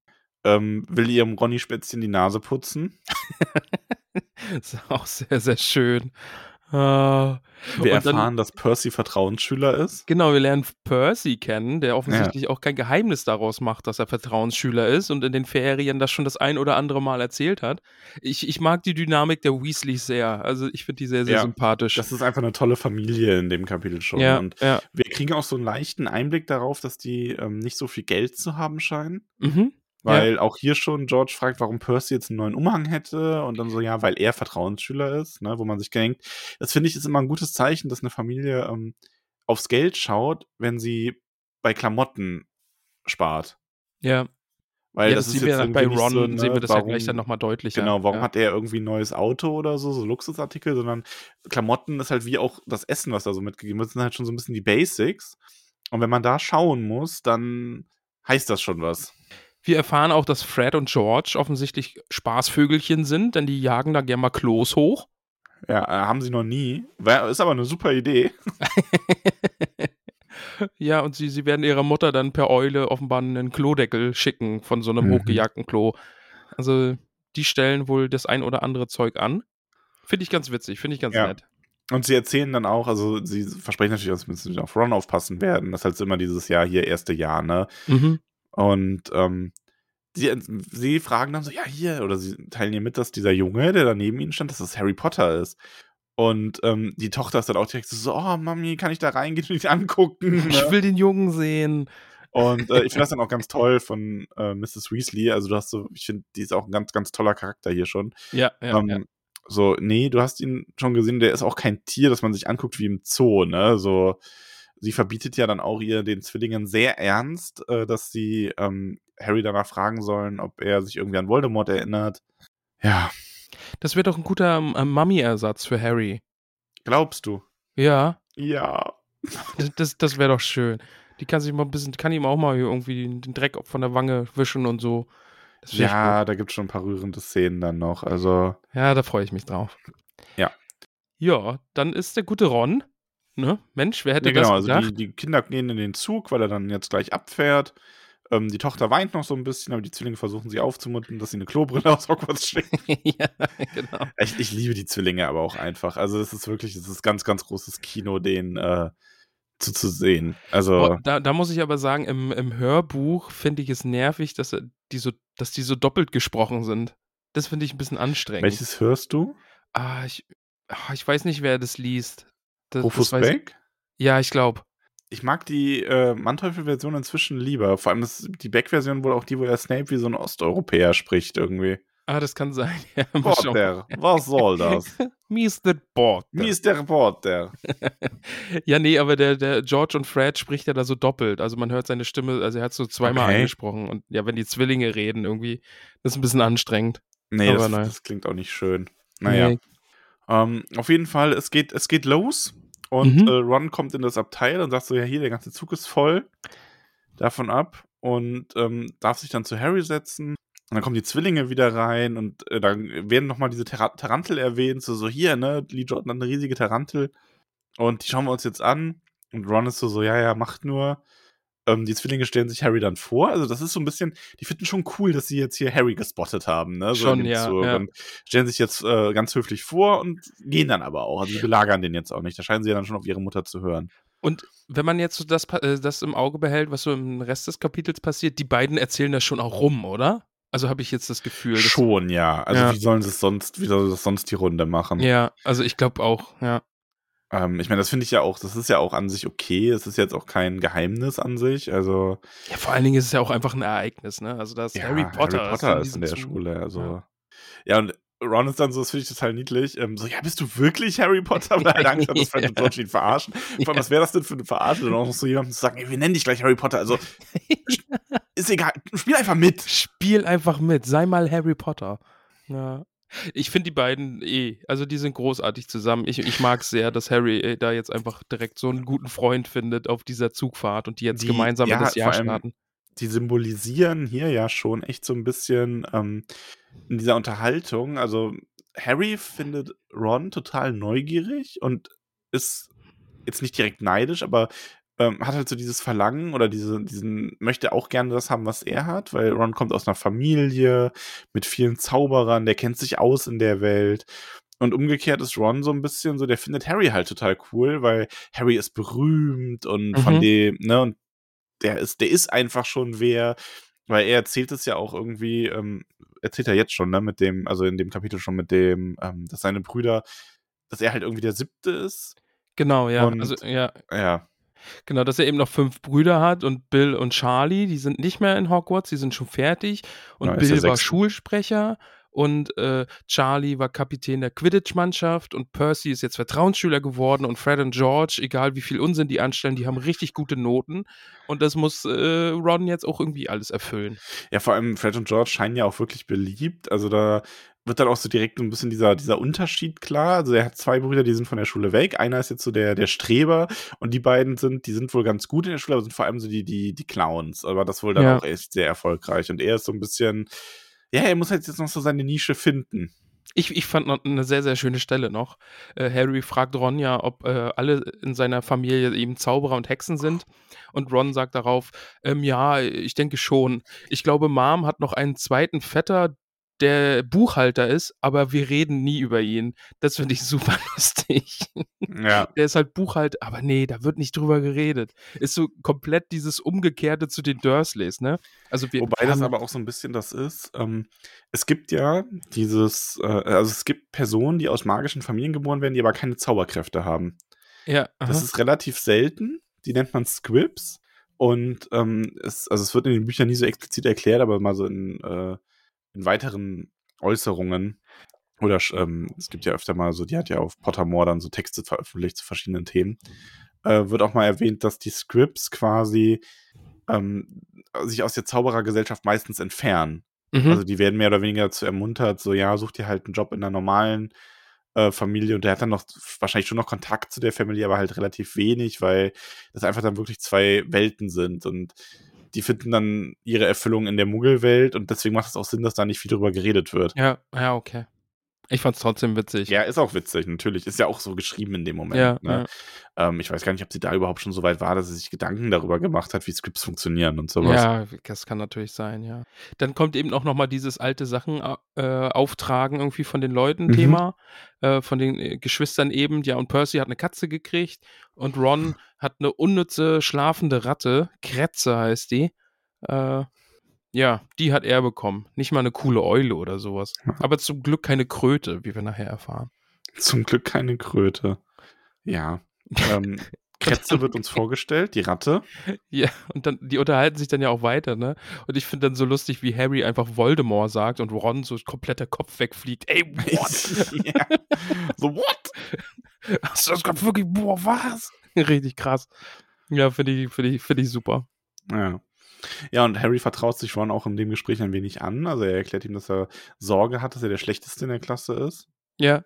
ähm, will ihrem Ronny-Spätzchen die Nase putzen. [LAUGHS] Ist auch sehr, sehr schön. Ah. Wir Und dann- erfahren, dass Percy Vertrauensschüler ist. Genau, wir lernen Percy kennen, der offensichtlich auch kein Geheimnis daraus macht, dass er Vertrauensschüler ist und in den Ferien das schon das ein oder andere Mal erzählt hat. Ich, ich mag die Dynamik der Weasleys sehr. Also ich finde die sehr, sehr Ja, sympathisch. Das ist einfach eine tolle Familie in dem Kapitel schon. ja, Und ja. wir kriegen auch so einen leichten Einblick darauf, dass die ähm, nicht so viel Geld zu haben scheinen. Mhm. Weil auch hier schon George fragt, warum Percy jetzt einen neuen Umhang hätte und dann so, ja, weil er Vertrauensschüler ist, ne, wo man sich denkt, das finde ich ist immer ein gutes Zeichen, dass eine Familie ähm, aufs Geld schaut, wenn sie bei Klamotten spart. Ja. Weil ja, das, das ist jetzt bei Ron, so, ne, sehen wir das warum, ja gleich dann nochmal deutlicher. Genau, warum ja. hat er irgendwie ein neues Auto oder so, so Luxusartikel, sondern Klamotten ist halt wie auch das Essen, was da so mitgegeben wird, sind halt schon so ein bisschen die Basics. Und wenn man da schauen muss, dann heißt das schon was. Wir erfahren auch, dass Fred und George offensichtlich Spaßvögelchen sind, denn die jagen da gerne mal Klos hoch. Ja, äh, haben sie noch nie. Ist aber eine super Idee. [LAUGHS] ja, und sie, sie werden ihrer Mutter dann per Eule offenbar einen Klodeckel schicken von so einem Mhm. hochgejagten Klo. Also, die stellen wohl das ein oder andere Zeug an. Finde ich ganz witzig, finde ich ganz Ja. nett. Und sie erzählen dann auch, also sie versprechen natürlich, dass wir müssen auf Ron aufpassen werden. Das ist halt immer dieses Jahr hier, erste Jahr, ne? Mhm. Und ähm, sie, sie fragen dann so, ja, hier, oder sie teilen ihr mit, dass dieser Junge, der da neben ihnen stand, dass das Harry Potter ist. Und ähm, die Tochter ist dann auch direkt so, oh, Mami, kann ich da reingehen und ihn angucken? [LAUGHS] Ich Ne? will den Jungen sehen. Und äh, ich finde [LAUGHS] das dann auch ganz toll von äh, Mrs. Weasley. Also du hast so, ich finde, die ist auch ein ganz, ganz toller Charakter hier schon. Ja, ja, ähm, ja. So, nee, du hast ihn schon gesehen, der ist auch kein Tier, das man sich anguckt wie im Zoo, ne? So, sie verbietet ja dann auch ihr den Zwillingen sehr ernst, äh, dass sie ähm, Harry danach fragen sollen, ob er sich irgendwie an Voldemort erinnert. Ja, Das wäre doch ein guter ähm, Mummy-Ersatz für Harry. glaubst du? Ja, Ja. [LAUGHS] das, das, wäre doch schön. Die kann sich mal ein bisschen, kann ihm auch mal irgendwie den Dreck von der Wange wischen und so. Ja, da gibt es schon ein paar rührende Szenen dann noch. Also, Ja, da freue ich mich drauf. Ja. Ja, dann ist der gute Ron. Ne? Mensch, wer hätte ja, genau, das also gedacht? die, die Kinder gehen in den Zug, weil er dann jetzt gleich abfährt. Ähm, die Tochter weint noch so ein bisschen, aber die Zwillinge versuchen sie aufzumuntern, dass sie eine Klobrille [LAUGHS] aus Hogwarts schicken. [LAUGHS] ja, genau. Ich, ich liebe die Zwillinge aber auch einfach. Also, das ist wirklich, das ist ganz, ganz großes Kino, den äh, zu, zu sehen. Also, da, da muss ich aber sagen, im, im Hörbuch finde ich es nervig, dass, er- die so, dass die so doppelt gesprochen sind. Das finde ich ein bisschen anstrengend. welches hörst du? Ah, ich, ah, ich weiß nicht, wer das liest. Das, Rufus das Beck? Ja, ich glaube. Ich mag die äh, Manteuffel-Version inzwischen lieber. Vor allem ist die Beck-Version wohl auch die, wo er Snape wie so ein Osteuropäer spricht irgendwie. Ah, das kann sein. [LAUGHS] Ja. Porter, was soll das? [LAUGHS] Mr. Porter. Mr. Reporter. [LAUGHS] Ja, nee, aber der, der George und Fred spricht ja da so doppelt. Also man hört seine Stimme, also er hat so zweimal Okay. eingesprochen. Und ja, wenn die Zwillinge reden, irgendwie, das ist ein bisschen anstrengend. Nee, Aber das, naja. das klingt auch nicht schön. Naja. Nee. Ähm, auf jeden Fall, es geht, es geht los und Mhm. äh, Ron kommt in das Abteil und sagt so, ja hier, der ganze Zug ist voll davon ab und ähm, darf sich dann zu Harry setzen. Und dann kommen die Zwillinge wieder rein und äh, dann werden nochmal diese Ter Tarantel erwähnt, so, so hier, ne, Lee Jordan hat eine riesige Tarantel und die schauen wir uns jetzt an und Ron ist so, so, ja, ja, macht nur. Ähm, die Zwillinge stellen sich Harry dann vor. Also, das ist so ein bisschen, die finden schon cool, dass sie jetzt hier Harry gespottet haben, ne? So Schon, ja, ja. Stellen sich jetzt äh, ganz höflich vor und gehen dann aber auch. Also, sie belagern den jetzt auch nicht. Da scheinen sie ja dann schon auf ihre Mutter zu hören. Und wenn man jetzt so das, äh, das im Auge behält, was so im Rest des Kapitels passiert, die beiden erzählen das schon auch rum, oder? Also habe ich jetzt das Gefühl. Schon, ja. Also, Ja. wie sollen sie es sonst, wie soll das sonst die Runde machen? Ja, also ich glaube auch, ja. Ähm, ich meine, das finde ich ja auch, das ist ja auch an sich okay. Es ist jetzt auch kein Geheimnis an sich. Also, Ja, vor allen Dingen ist es ja auch einfach ein Ereignis, ne? Also dass ja, Harry Potter, Harry Potter ist, diesem in der Zug. Schule. Also, Ja. ja, und Ron ist dann so, das finde ich total niedlich. Ähm, so, ja, bist du wirklich Harry Potter? [LAUGHS] Weil er Angst hat, dass Fred und George ihn verarschen. Vor allem, was wäre das denn für eine Verarsche? Und auch noch so jemandem zu sagen, ey, wir nennen dich gleich Harry Potter. Also, [LAUGHS] ist egal, spiel einfach mit. Spiel einfach mit, sei mal Harry Potter. Ja. Ich finde die beiden eh, also die sind großartig zusammen. Ich, ich mag sehr, dass Harry äh, da jetzt einfach direkt so einen guten Freund findet auf dieser Zugfahrt und die jetzt Die- gemeinsam ja, in das Jahr starten. die symbolisieren hier ja schon echt so ein bisschen ähm, in dieser Unterhaltung. Also Harry findet Ron total neugierig und ist jetzt nicht direkt neidisch, aber ähm, hat halt so dieses Verlangen oder diese, diesen, möchte auch gerne das haben, was er hat, weil Ron kommt aus einer Familie mit vielen Zauberern, der kennt sich aus in der Welt Und umgekehrt ist Ron so ein bisschen so, der findet Harry halt total cool, weil Harry ist berühmt und von Mhm. dem, ne, und der ist, der ist einfach schon wer, weil er erzählt es ja auch irgendwie, ähm, erzählt er jetzt schon, ne, mit dem, also in dem Kapitel schon mit dem, ähm, dass seine Brüder, dass er halt irgendwie der siebte ist. Genau, ja. Und- also, ja, Ja, genau, dass er eben noch fünf Brüder hat und Bill und Charlie, die sind nicht mehr in Hogwarts, die sind schon fertig. Und Ja, Bill war. Schulsprecher und äh, Charlie war Kapitän der Quidditch-Mannschaft und Percy ist jetzt Vertrauensschüler geworden und Fred und George, egal wie viel Unsinn die anstellen, die haben richtig gute Noten. Und das muss äh, Ron jetzt auch irgendwie alles erfüllen. Ja, vor allem Fred und George scheinen ja auch wirklich beliebt. Also da wird dann auch so direkt so ein bisschen dieser, dieser Unterschied klar. Also er hat zwei Brüder, die sind von der Schule weg. Einer ist jetzt so der, der Streber und die beiden sind, die sind wohl ganz gut in der Schule, aber sind vor allem so die, die, die Clowns. Aber das wohl dann Ja. auch echt sehr erfolgreich. Und er ist so ein bisschen, ja, er muss halt jetzt noch so seine Nische finden. Ich, ich fand noch eine sehr, sehr schöne Stelle noch. Äh, Harry fragt Ron ja, ob äh, alle in seiner Familie eben Zauberer und Hexen sind. Und Ron sagt darauf, ähm, ja, ich denke schon. Ich glaube, Mom hat noch einen zweiten Vetter, der Buchhalter ist, aber wir reden nie über ihn. Das finde ich [LAUGHS] super lustig. Ja. Der ist halt Buchhalter, aber nee, da wird nicht drüber geredet. Ist so komplett dieses Umgekehrte zu den Dursleys, ne? Also wir, Wobei das aber auch so ein bisschen das ist. Ähm, es gibt ja dieses, äh, also es gibt Personen, die aus magischen Familien geboren werden, die aber keine Zauberkräfte haben. ja, Das aha. ist relativ selten. Die nennt man Squibs. Und ähm, es, also es wird in den Büchern nie so explizit erklärt, aber mal so in, äh, in weiteren Äußerungen. Oder ähm, es gibt ja öfter mal so, die hat ja auf Pottermore dann so Texte veröffentlicht zu verschiedenen Themen. Äh, wird auch mal erwähnt, dass die Scripts quasi ähm, sich aus der Zauberergesellschaft meistens entfernen. Mhm. Also die werden mehr oder weniger dazu ermuntert, so ja, such dir halt einen Job in einer normalen äh, Familie und der hat dann noch wahrscheinlich schon noch Kontakt zu der Familie, aber halt relativ wenig, weil das einfach dann wirklich zwei Welten sind und die finden dann ihre Erfüllung in der Muggelwelt und deswegen macht es auch Sinn, dass da nicht viel drüber geredet wird. ja, ja, okay. Ich fand's trotzdem witzig. Ja, ist auch witzig, natürlich. Ist ja auch so geschrieben in dem Moment. Ja, ne? Ähm, ich weiß gar nicht, ob sie da überhaupt schon so weit war, dass sie sich Gedanken darüber gemacht hat, wie Scripts funktionieren und sowas. Ja, das kann natürlich sein, ja. Dann kommt eben auch nochmal dieses alte Sachen äh, auftragen irgendwie von den Leuten Mhm. Thema, äh, von den äh, Geschwistern eben. Ja, und Percy hat eine Katze gekriegt und Ron hat eine unnütze schlafende Ratte, Kretze heißt die. Äh, ja, die hat er bekommen. Nicht mal eine coole Eule oder sowas. Aber zum Glück keine Kröte, wie wir nachher erfahren. Zum Glück keine Kröte. Ja. [LAUGHS] Ähm, Kretze wird uns vorgestellt, die Ratte. Ja, und dann, die unterhalten sich dann ja auch weiter, ne? Und ich finde dann so lustig, wie Harry einfach Voldemort sagt und Ron so komplett der Kopf wegfliegt. Ey, what? [LAUGHS] ja. So, what? Hast du das gerade wirklich, boah, was? [LAUGHS] Richtig krass. Ja, finde ich, finde ich, finde ich super. Ja. Ja, und Harry vertraut sich Ron auch in dem Gespräch ein wenig an. Also er erklärt ihm, dass er Sorge hat, dass er der Schlechteste in der Klasse ist. Ja,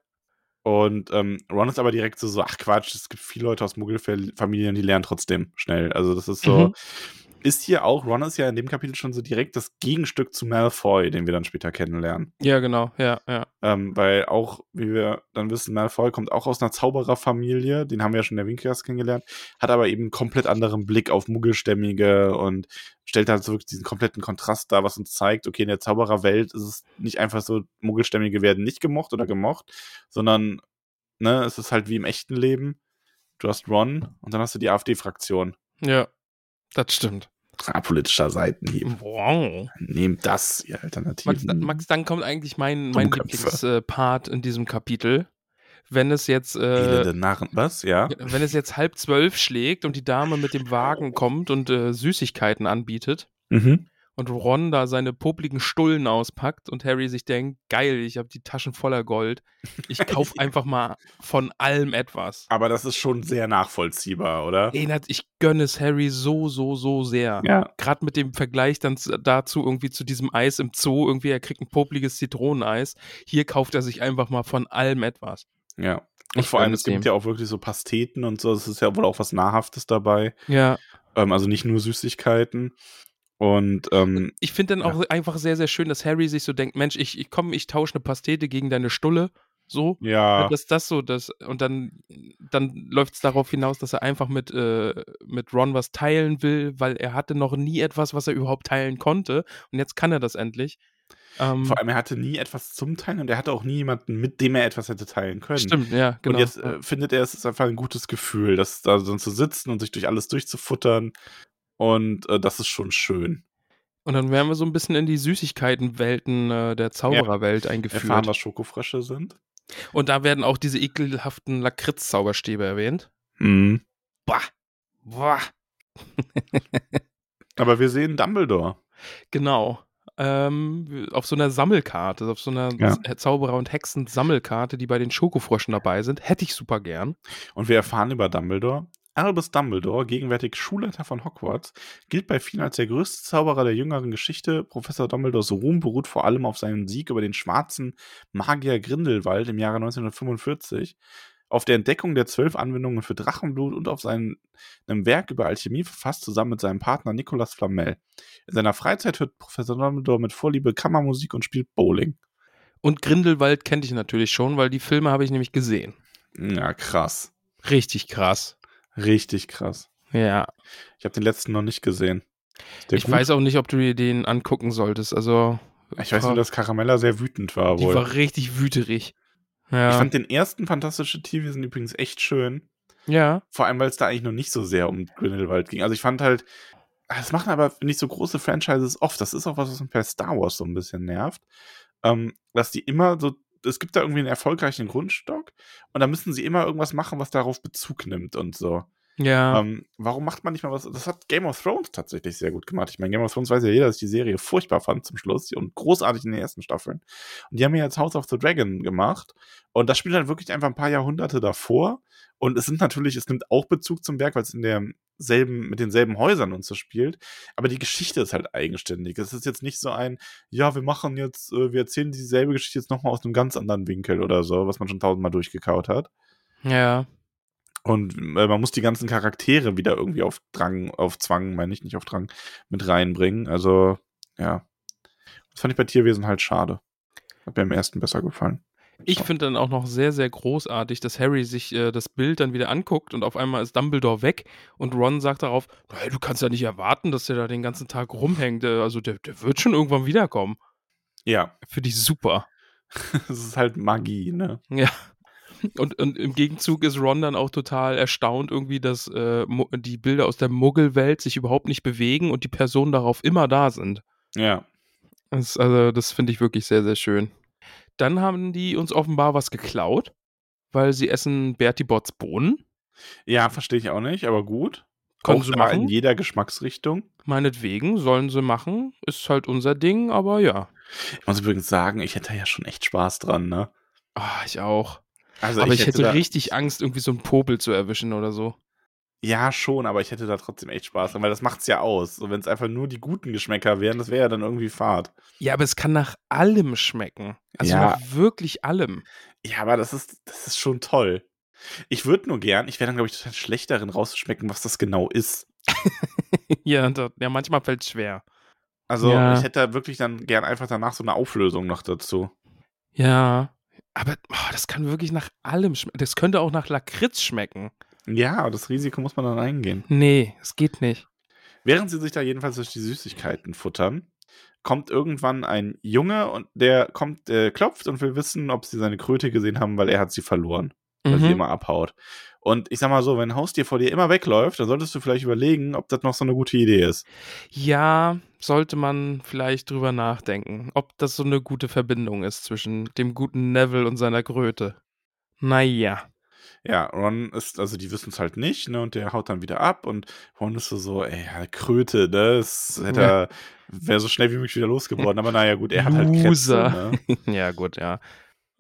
Und ähm, Ron ist aber direkt so, so, ach Quatsch, es gibt viele Leute aus Muggelfamilien, die lernen trotzdem schnell. Also das ist so, Mhm. Ist hier auch, Ron ist ja in dem Kapitel schon so direkt das Gegenstück zu Malfoy, den wir dann später kennenlernen. ja, genau, ja, ja. Ähm, weil auch, wie wir dann wissen, Malfoy kommt auch aus einer Zaubererfamilie, den haben wir ja schon in der Winkelgasse kennengelernt, hat aber eben einen komplett anderen Blick auf Muggelstämmige und stellt halt so wirklich diesen kompletten Kontrast dar, was uns zeigt, okay, in der Zaubererwelt ist es nicht einfach so, Muggelstämmige werden nicht gemocht oder gemocht, sondern, ne, es ist halt wie im echten Leben. Du hast Ron und dann hast du die AfD-Fraktion. Ja, das stimmt. Politischer Seitenhieb. Wow. Nehmt das, ihr Max, Alternativen. Max, dann kommt eigentlich mein, mein. Lieblingspart in diesem Kapitel. Wenn es jetzt, äh, Narren. Was? Ja? wenn es jetzt halb zwölf schlägt und die Dame mit dem Wagen kommt und äh, Süßigkeiten anbietet Mhm. Und Ron da seine popligen Stullen auspackt und Harry sich denkt, geil, ich habe die Taschen voller Gold. Ich kaufe [LAUGHS] einfach mal von allem etwas. Aber das ist schon sehr nachvollziehbar, oder? Ich gönne es Harry so, so, so sehr. Ja. Gerade mit dem Vergleich dann zu- dazu irgendwie zu diesem Eis im Zoo, irgendwie er kriegt ein popliges Zitroneneis. Hier kauft er sich einfach mal von allem etwas. Ja. Und Ich vor allem, es es gibt dem. ja auch wirklich so Pasteten und so. Es ist ja wohl auch was Nahrhaftes dabei. Ja. Ähm, also nicht nur Süßigkeiten. Und ähm, Ich finde dann auch einfach sehr, sehr schön, dass Harry sich so denkt, Mensch, ich, ich komme, ich tausche eine Pastete gegen deine Stulle. So. ja, Dass das so, das, und dann, dann läuft es darauf hinaus, dass er einfach mit, äh, mit Ron was teilen will, weil er hatte noch nie etwas, was er überhaupt teilen konnte. Und jetzt kann er das endlich. Ähm, Vor allem, er hatte nie etwas zum Teilen und er hatte auch nie jemanden, mit dem er etwas hätte teilen können. stimmt, ja, genau. Und jetzt äh, findet er, es ist einfach ein gutes Gefühl, das da so zu sitzen und sich durch alles durchzufuttern. Und äh, das ist schon schön. Und dann werden wir so ein bisschen in die Süßigkeitenwelten äh, der Zaubererwelt eingeführt. Erfahren, was Schokofrösche sind. Und da werden auch diese ekelhaften Lakritz-Zauberstäbe erwähnt. Mhm. Bah. Boah. [LAUGHS] Aber wir sehen Dumbledore. Genau. Ähm, auf so einer Sammelkarte, auf so einer Ja. Zauberer- und Hexen-Sammelkarte, die bei den Schokofröschen dabei sind. Hätte ich super gern. Und wir erfahren über Dumbledore. Albus Dumbledore, gegenwärtig Schulleiter von Hogwarts, gilt bei vielen als der größte Zauberer der jüngeren Geschichte. Professor Dumbledores Ruhm beruht vor allem auf seinem Sieg über den schwarzen Magier Grindelwald im Jahre 1945, auf der Entdeckung der zwölf Anwendungen für Drachenblut und auf seinem Werk über Alchemie verfasst, zusammen mit seinem Partner Nicolas Flamel. In seiner Freizeit hört Professor Dumbledore mit Vorliebe Kammermusik und spielt Bowling. Und Grindelwald kannte ich natürlich schon, weil die Filme habe ich nämlich gesehen. Ja, krass. Richtig krass. Richtig krass. Ja. Ich habe den letzten noch nicht gesehen. Ich gut? weiß auch nicht, ob du dir den angucken solltest. Also, Ich weiß nur, dass Caramella sehr wütend war. die Wohl. war richtig wüterig. Ja. Ich fand den ersten Fantastische Tierwesen übrigens echt schön. ja. Vor allem, weil es da eigentlich noch nicht so sehr um Grindelwald ging. Also ich fand halt, das machen aber nicht so große Franchises oft. Das ist auch was, was mich bei Star Wars so ein bisschen nervt. Ähm, dass die immer so, es gibt da irgendwie einen erfolgreichen Grundstock und da müssen sie immer irgendwas machen, was darauf Bezug nimmt und so. Ja. Ähm, warum macht man nicht mal was? Das hat Game of Thrones tatsächlich sehr gut gemacht. Ich meine, Game of Thrones weiß ja jeder, dass ich die Serie furchtbar fand zum Schluss und großartig in den ersten Staffeln. Und die haben ja jetzt House of the Dragon gemacht. Und das spielt halt wirklich einfach ein paar Jahrhunderte davor. Und es sind natürlich, es nimmt auch Bezug zum Werk, weil es in derselben, mit denselben Häusern und so spielt. Aber die Geschichte ist halt eigenständig. Es ist jetzt nicht so ein, ja, wir machen jetzt, äh, wir erzählen dieselbe Geschichte jetzt nochmal aus einem ganz anderen Winkel oder so, was man schon tausendmal durchgekaut hat. ja. Und äh, man muss die ganzen Charaktere wieder irgendwie auf Drang, auf Zwang, meine ich, nicht auf Drang, mit reinbringen. Also, ja. Das fand ich bei Tierwesen halt schade. Hat mir im ersten besser gefallen. Ich finde dann auch noch sehr, sehr großartig, dass Harry sich äh, das Bild dann wieder anguckt und auf einmal ist Dumbledore weg und Ron sagt darauf, hey, du kannst ja nicht erwarten, dass der da den ganzen Tag rumhängt. Äh, Also der, der wird schon irgendwann wiederkommen. Ja, Finde ich super. [LAUGHS] das ist halt Magie, ne? Ja. Und, und im Gegenzug ist Ron dann auch total erstaunt irgendwie, dass äh, die Bilder aus der Muggelwelt sich überhaupt nicht bewegen und die Personen darauf immer da sind. Ja. Das, also, das finde ich wirklich sehr, sehr schön. Dann haben die uns offenbar was geklaut, weil sie essen Bertie Botts Bohnen. Ja, verstehe ich auch nicht, aber gut. Können auch sie machen. in jeder Geschmacksrichtung. Meinetwegen, sollen sie machen. Ist halt unser Ding, aber ja. Ich muss übrigens sagen, ich hätte ja schon echt Spaß dran, ne? Ah, ich auch. Also aber ich, hätte da, richtig Angst, irgendwie so einen Popel zu erwischen oder so. Ja, schon, aber ich hätte da trotzdem echt Spaß dran, weil das macht's ja aus. So, wenn es einfach nur die guten Geschmäcker wären, das wäre ja dann irgendwie Fahrt. Ja, aber es kann nach allem schmecken. Also Ja. nach wirklich allem. Ja, aber das ist, das ist schon toll. Ich würde nur gern, ich wäre dann, glaube ich, total schlecht darin rauszuschmecken, was das genau ist. [LAUGHS] ja, da, ja, manchmal fällt es schwer. Also Ja. ich hätte da wirklich dann gern einfach danach so eine Auflösung noch dazu. Ja. Aber oh, das kann wirklich nach allem schmecken. Das könnte auch nach Lakritz schmecken. Ja, das Risiko muss man dann eingehen. Nee, es geht nicht. Während sie sich da jedenfalls durch die Süßigkeiten futtern, kommt irgendwann ein Junge und der kommt, äh, klopft und will wissen, ob sie seine Kröte gesehen haben, weil er hat sie verloren, weil sie Mhm. immer abhaut. Und ich sag mal so, wenn ein Haustier vor dir immer wegläuft, dann solltest du vielleicht überlegen, ob das noch so eine gute Idee ist. Ja, sollte man vielleicht drüber nachdenken, ob das so eine gute Verbindung ist zwischen dem guten Neville und seiner Kröte. Naja. Ja, Ron ist, also die wissen es halt nicht, ne, und der haut dann wieder ab und Ron ist so, so ey, Kröte, ne, das hätte Ja. er, wäre so schnell wie möglich wieder losgeworden, aber naja, gut, er hat halt Loser. Krätze, ne? [LAUGHS] ja, gut, ja.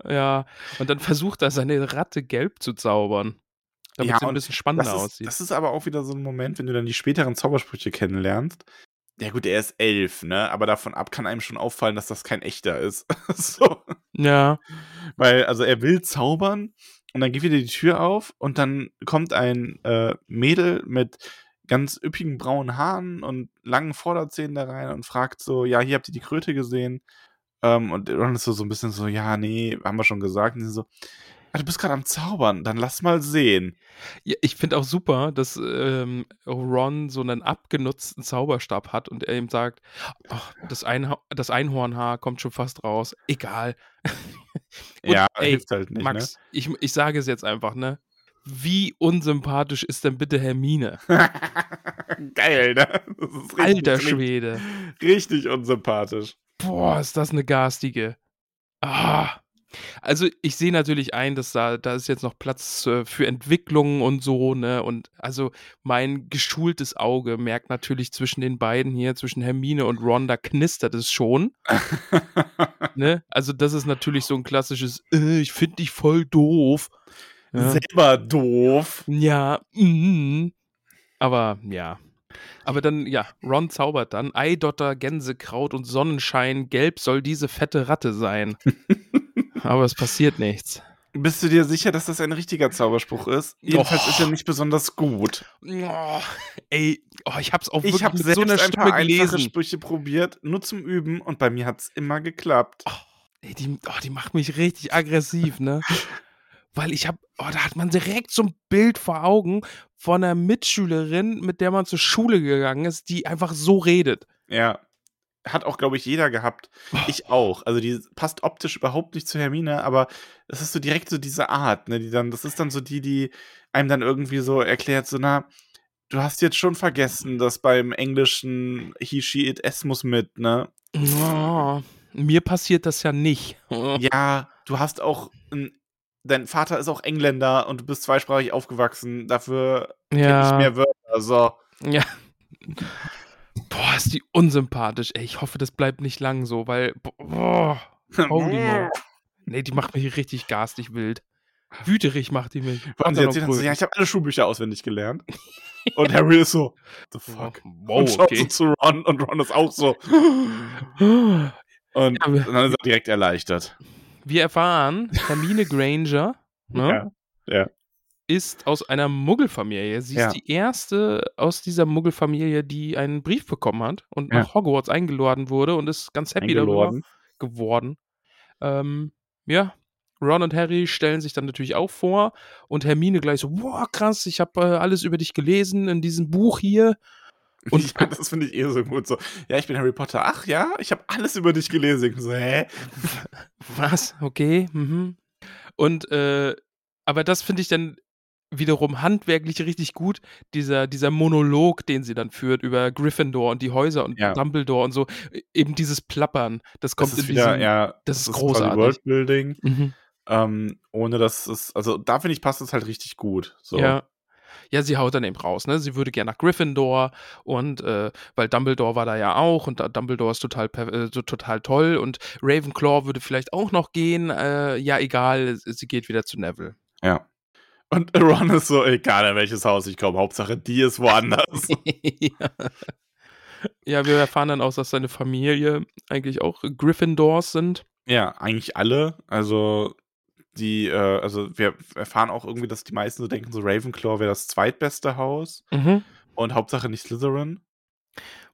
Ja, und dann versucht er seine Ratte gelb zu zaubern. Damit Ja, sie ein bisschen spannender Das ist, aussieht. das ist aber auch wieder so ein Moment, wenn du dann die späteren Zaubersprüche kennenlernst. Ja, gut, er ist elf, ne, aber davon ab kann einem schon auffallen, dass das kein echter ist. [LAUGHS] so. ja. Weil, also er will zaubern und dann geht wieder die Tür auf und dann kommt ein äh, Mädel mit ganz üppigen braunen Haaren und langen Vorderzähnen da rein und fragt so, ja, hier habt ihr die Kröte gesehen? Ähm, und Ron ist so, so ein bisschen so, ja, nee, haben wir schon gesagt. Und sie so, Ah, du bist gerade am Zaubern, dann lass mal sehen. Ja, ich finde auch super, dass ähm, Ron so einen abgenutzten Zauberstab hat und er ihm sagt, ach, das, Einha das Einhornhaar kommt schon fast raus. Egal. [LAUGHS] und, Ja, ey, hilft halt nicht, Max, ich, ich sage es jetzt einfach, ne? Wie unsympathisch ist denn bitte Hermine? ne? [LAUGHS] Geil, ne? Richtig, Alter Schwede. richtig unsympathisch. Boah, ist das eine garstige. Ah. Also ich sehe natürlich ein, dass da, da ist jetzt noch Platz äh, für Entwicklungen und so, ne? Und also mein geschultes Auge merkt natürlich zwischen den beiden hier, zwischen Hermine und Ron, da knistert es schon. [LAUGHS] Ne? Also das ist natürlich so ein klassisches, äh, ich finde dich voll doof. Ja, Selber doof. ja mm. aber ja. Aber dann, ja, Ron zaubert dann, Eidotter, Gänsekraut und Sonnenschein, gelb soll diese fette Ratte sein. [LAUGHS] aber es passiert nichts. Bist du dir sicher, dass das ein richtiger Zauberspruch ist? Jedenfalls Och. ist er nicht besonders gut. Oh, ey, oh, ich hab's auch Ich wirklich habe mit selbst so einer ein Stimme paar einfache gelesen. Sprüche probiert, nur zum Üben, und bei mir hat's immer geklappt. Ey, die, oh, die macht mich richtig aggressiv, ne? [LAUGHS] Weil ich hab, oh, da hat man direkt so ein Bild vor Augen von einer Mitschülerin, mit der man zur Schule gegangen ist, die einfach so redet. Ja. Hat auch, glaube ich, jeder gehabt. Ich auch. Also die passt optisch überhaupt nicht zu Hermine, aber das ist so direkt so diese Art, ne? Die dann, das ist dann so die, die einem dann irgendwie so erklärt, so, na, du hast jetzt schon vergessen, dass beim Englischen he, she, it, es muss mit, ne? Oh, mir passiert das ja nicht. [LAUGHS] Ja, du hast auch ein, dein Vater ist auch Engländer und du bist zweisprachig aufgewachsen. Dafür kenn ich Ja, mehr Wörter. So. ja. Boah, ist die unsympathisch. Ey, ich hoffe, das bleibt nicht lang so, weil, boah, [LAUGHS] holy. Nee, die macht mich richtig garstig wild. Wüterig macht die mich. Und Und sie erzählt so, ja, ich habe alle Schulbücher auswendig gelernt. Und Harry ist so, the fuck. Wow, und schaut so okay. zu Ron und Ron ist auch so. [LAUGHS] Und Ja, wir- dann ist er direkt erleichtert. Wir erfahren, Hermine Granger ne, Ja. Ist aus einer Muggelfamilie. Sie Ja. ist die erste aus dieser Muggelfamilie, die einen Brief bekommen hat und Ja. nach Hogwarts eingeladen wurde und ist ganz happy darüber geworden. Ähm, ja, Ron und Harry stellen sich dann natürlich auch vor und Hermine gleich so, wow, krass, ich habe äh, alles über dich gelesen in diesem Buch hier. [LAUGHS] Und- ja, das finde ich eh so gut. So, ja, ich bin Harry Potter. Ach ja, ich habe alles über dich gelesen. So, hä? [LAUGHS] Was? Okay. Mhm. Und, äh, aber das finde ich dann wiederum handwerklich richtig gut, dieser, dieser Monolog, den sie dann führt über Gryffindor und die Häuser und Ja. Dumbledore und so, e- eben dieses Plappern, das kommt das ist in wieder, diesem, ja, das ist quasi großartig. Worldbuilding. Mhm. Ähm, ohne dass es, also da finde ich, passt es halt richtig gut. So. Ja. Ja, sie haut dann eben raus, ne? Sie würde gerne nach Gryffindor und äh, weil Dumbledore war da ja auch und Dumbledore ist total äh, so total toll und Ravenclaw würde vielleicht auch noch gehen. Äh, ja, egal, sie geht wieder zu Neville. ja. Und [LAUGHS] Ron ist so, egal in welches Haus ich komme, Hauptsache die ist woanders. [LAUGHS] ja. ja, wir erfahren dann auch, dass seine Familie eigentlich auch Gryffindors sind. ja, eigentlich alle. Also die, äh, also wir erfahren auch irgendwie, dass die meisten so denken, so Ravenclaw wäre das zweitbeste Haus und Hauptsache nicht Slytherin.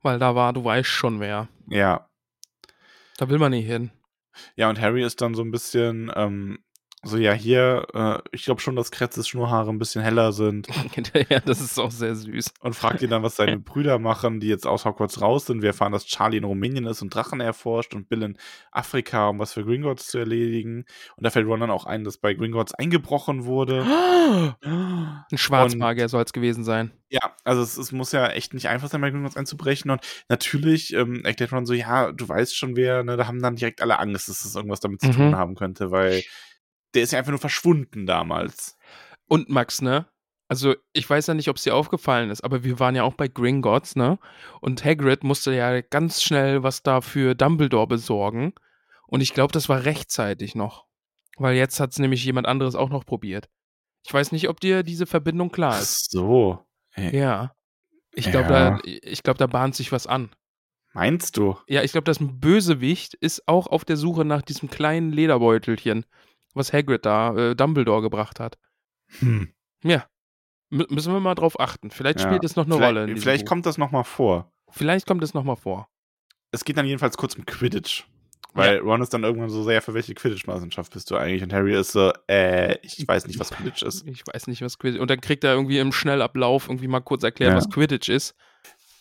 Weil da war, du weißt schon wer. Ja. Da will man nicht hin. Ja, und Harry ist dann so ein bisschen, ähm, so, ja, hier, äh, ich glaube schon, dass Kretzes Schnurrhaare ein bisschen heller sind [LAUGHS] ja, das ist auch sehr süß. und fragt ihn dann, was seine [LAUGHS] Brüder machen, die jetzt aus Hogwarts raus sind. Wir erfahren, dass Charlie in Rumänien ist und Drachen erforscht und Bill in Afrika, um was für Gringotts zu erledigen. Und da fällt Ron dann auch ein, dass bei Gringotts eingebrochen wurde. [GASPS] Ein Schwarzmagier soll es gewesen sein. Ja, also es, es muss ja echt nicht einfach sein, bei Gringotts einzubrechen. Und natürlich ähm, erklärt Ron so, ja, du weißt schon wer, ne, da haben dann direkt alle Angst, dass das irgendwas damit zu Mhm. tun haben könnte, weil der ist ja einfach nur verschwunden damals. Und Max, ne? Also, ich weiß ja nicht, ob es dir aufgefallen ist, aber wir waren ja auch bei Gringotts, ne? Und Hagrid musste ja ganz schnell was da für Dumbledore besorgen. Und ich glaube, das war rechtzeitig noch. Weil jetzt hat es nämlich jemand anderes auch noch probiert. Ich weiß nicht, ob dir diese Verbindung klar Ach ist. so. Ey, Ja. Ich glaube, Ja. da, ich glaub, da bahnt sich was an. Meinst du? Ja, ich glaube, das Bösewicht ist auch auf der Suche nach diesem kleinen Lederbeutelchen, was Hagrid da äh, Dumbledore gebracht hat. Hm. Ja. M müssen wir mal drauf achten. Vielleicht Ja. spielt es noch eine vielleicht, Rolle. Vielleicht Buch. kommt das nochmal vor. Vielleicht kommt es nochmal vor. Es geht dann jedenfalls kurz um Quidditch. Weil Ron ist dann irgendwann so sehr, für welche Quidditch-Meisterschaft bist du eigentlich? Und Harry ist so, äh, ich weiß nicht, was Quidditch ist. Ich weiß nicht, was Quidditch ist. Und dann kriegt er irgendwie im Schnellablauf irgendwie mal kurz erklärt, Ja. was Quidditch ist.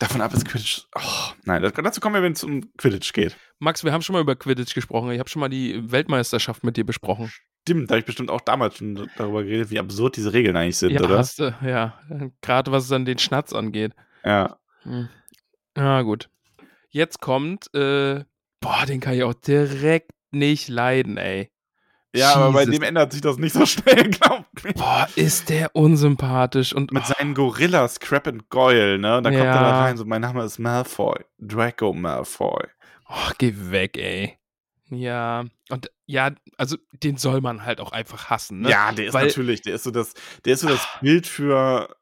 Davon ab ist Quidditch. Oh, nein, dazu kommen wir, wenn es um Quidditch geht. Max, wir haben schon mal über Quidditch gesprochen. Ich habe schon mal die Weltmeisterschaft mit dir besprochen. Stimmt, da habe ich bestimmt auch damals schon darüber geredet, wie absurd diese Regeln eigentlich sind, ja, oder? hast du, ja. Gerade was dann den Schnatz angeht. Ja. Hm. Ja, gut. Jetzt kommt, äh, boah, den kann ich auch direkt nicht leiden, ey. Ja, aber bei Jesus. dem ändert sich das nicht so schnell, [LAUGHS] glaubt mir. Boah, ist der unsympathisch und Mit seinen Gorillas, Crap and Goyle, ne? Und dann kommt er Ja. da rein, so, mein Name ist Malfoy. Draco Malfoy. oh, geh weg, ey. Ja, und ja, also den soll man halt auch einfach hassen, ne? Ja, der ist Weil- natürlich, der ist so das, der ist so das Bild für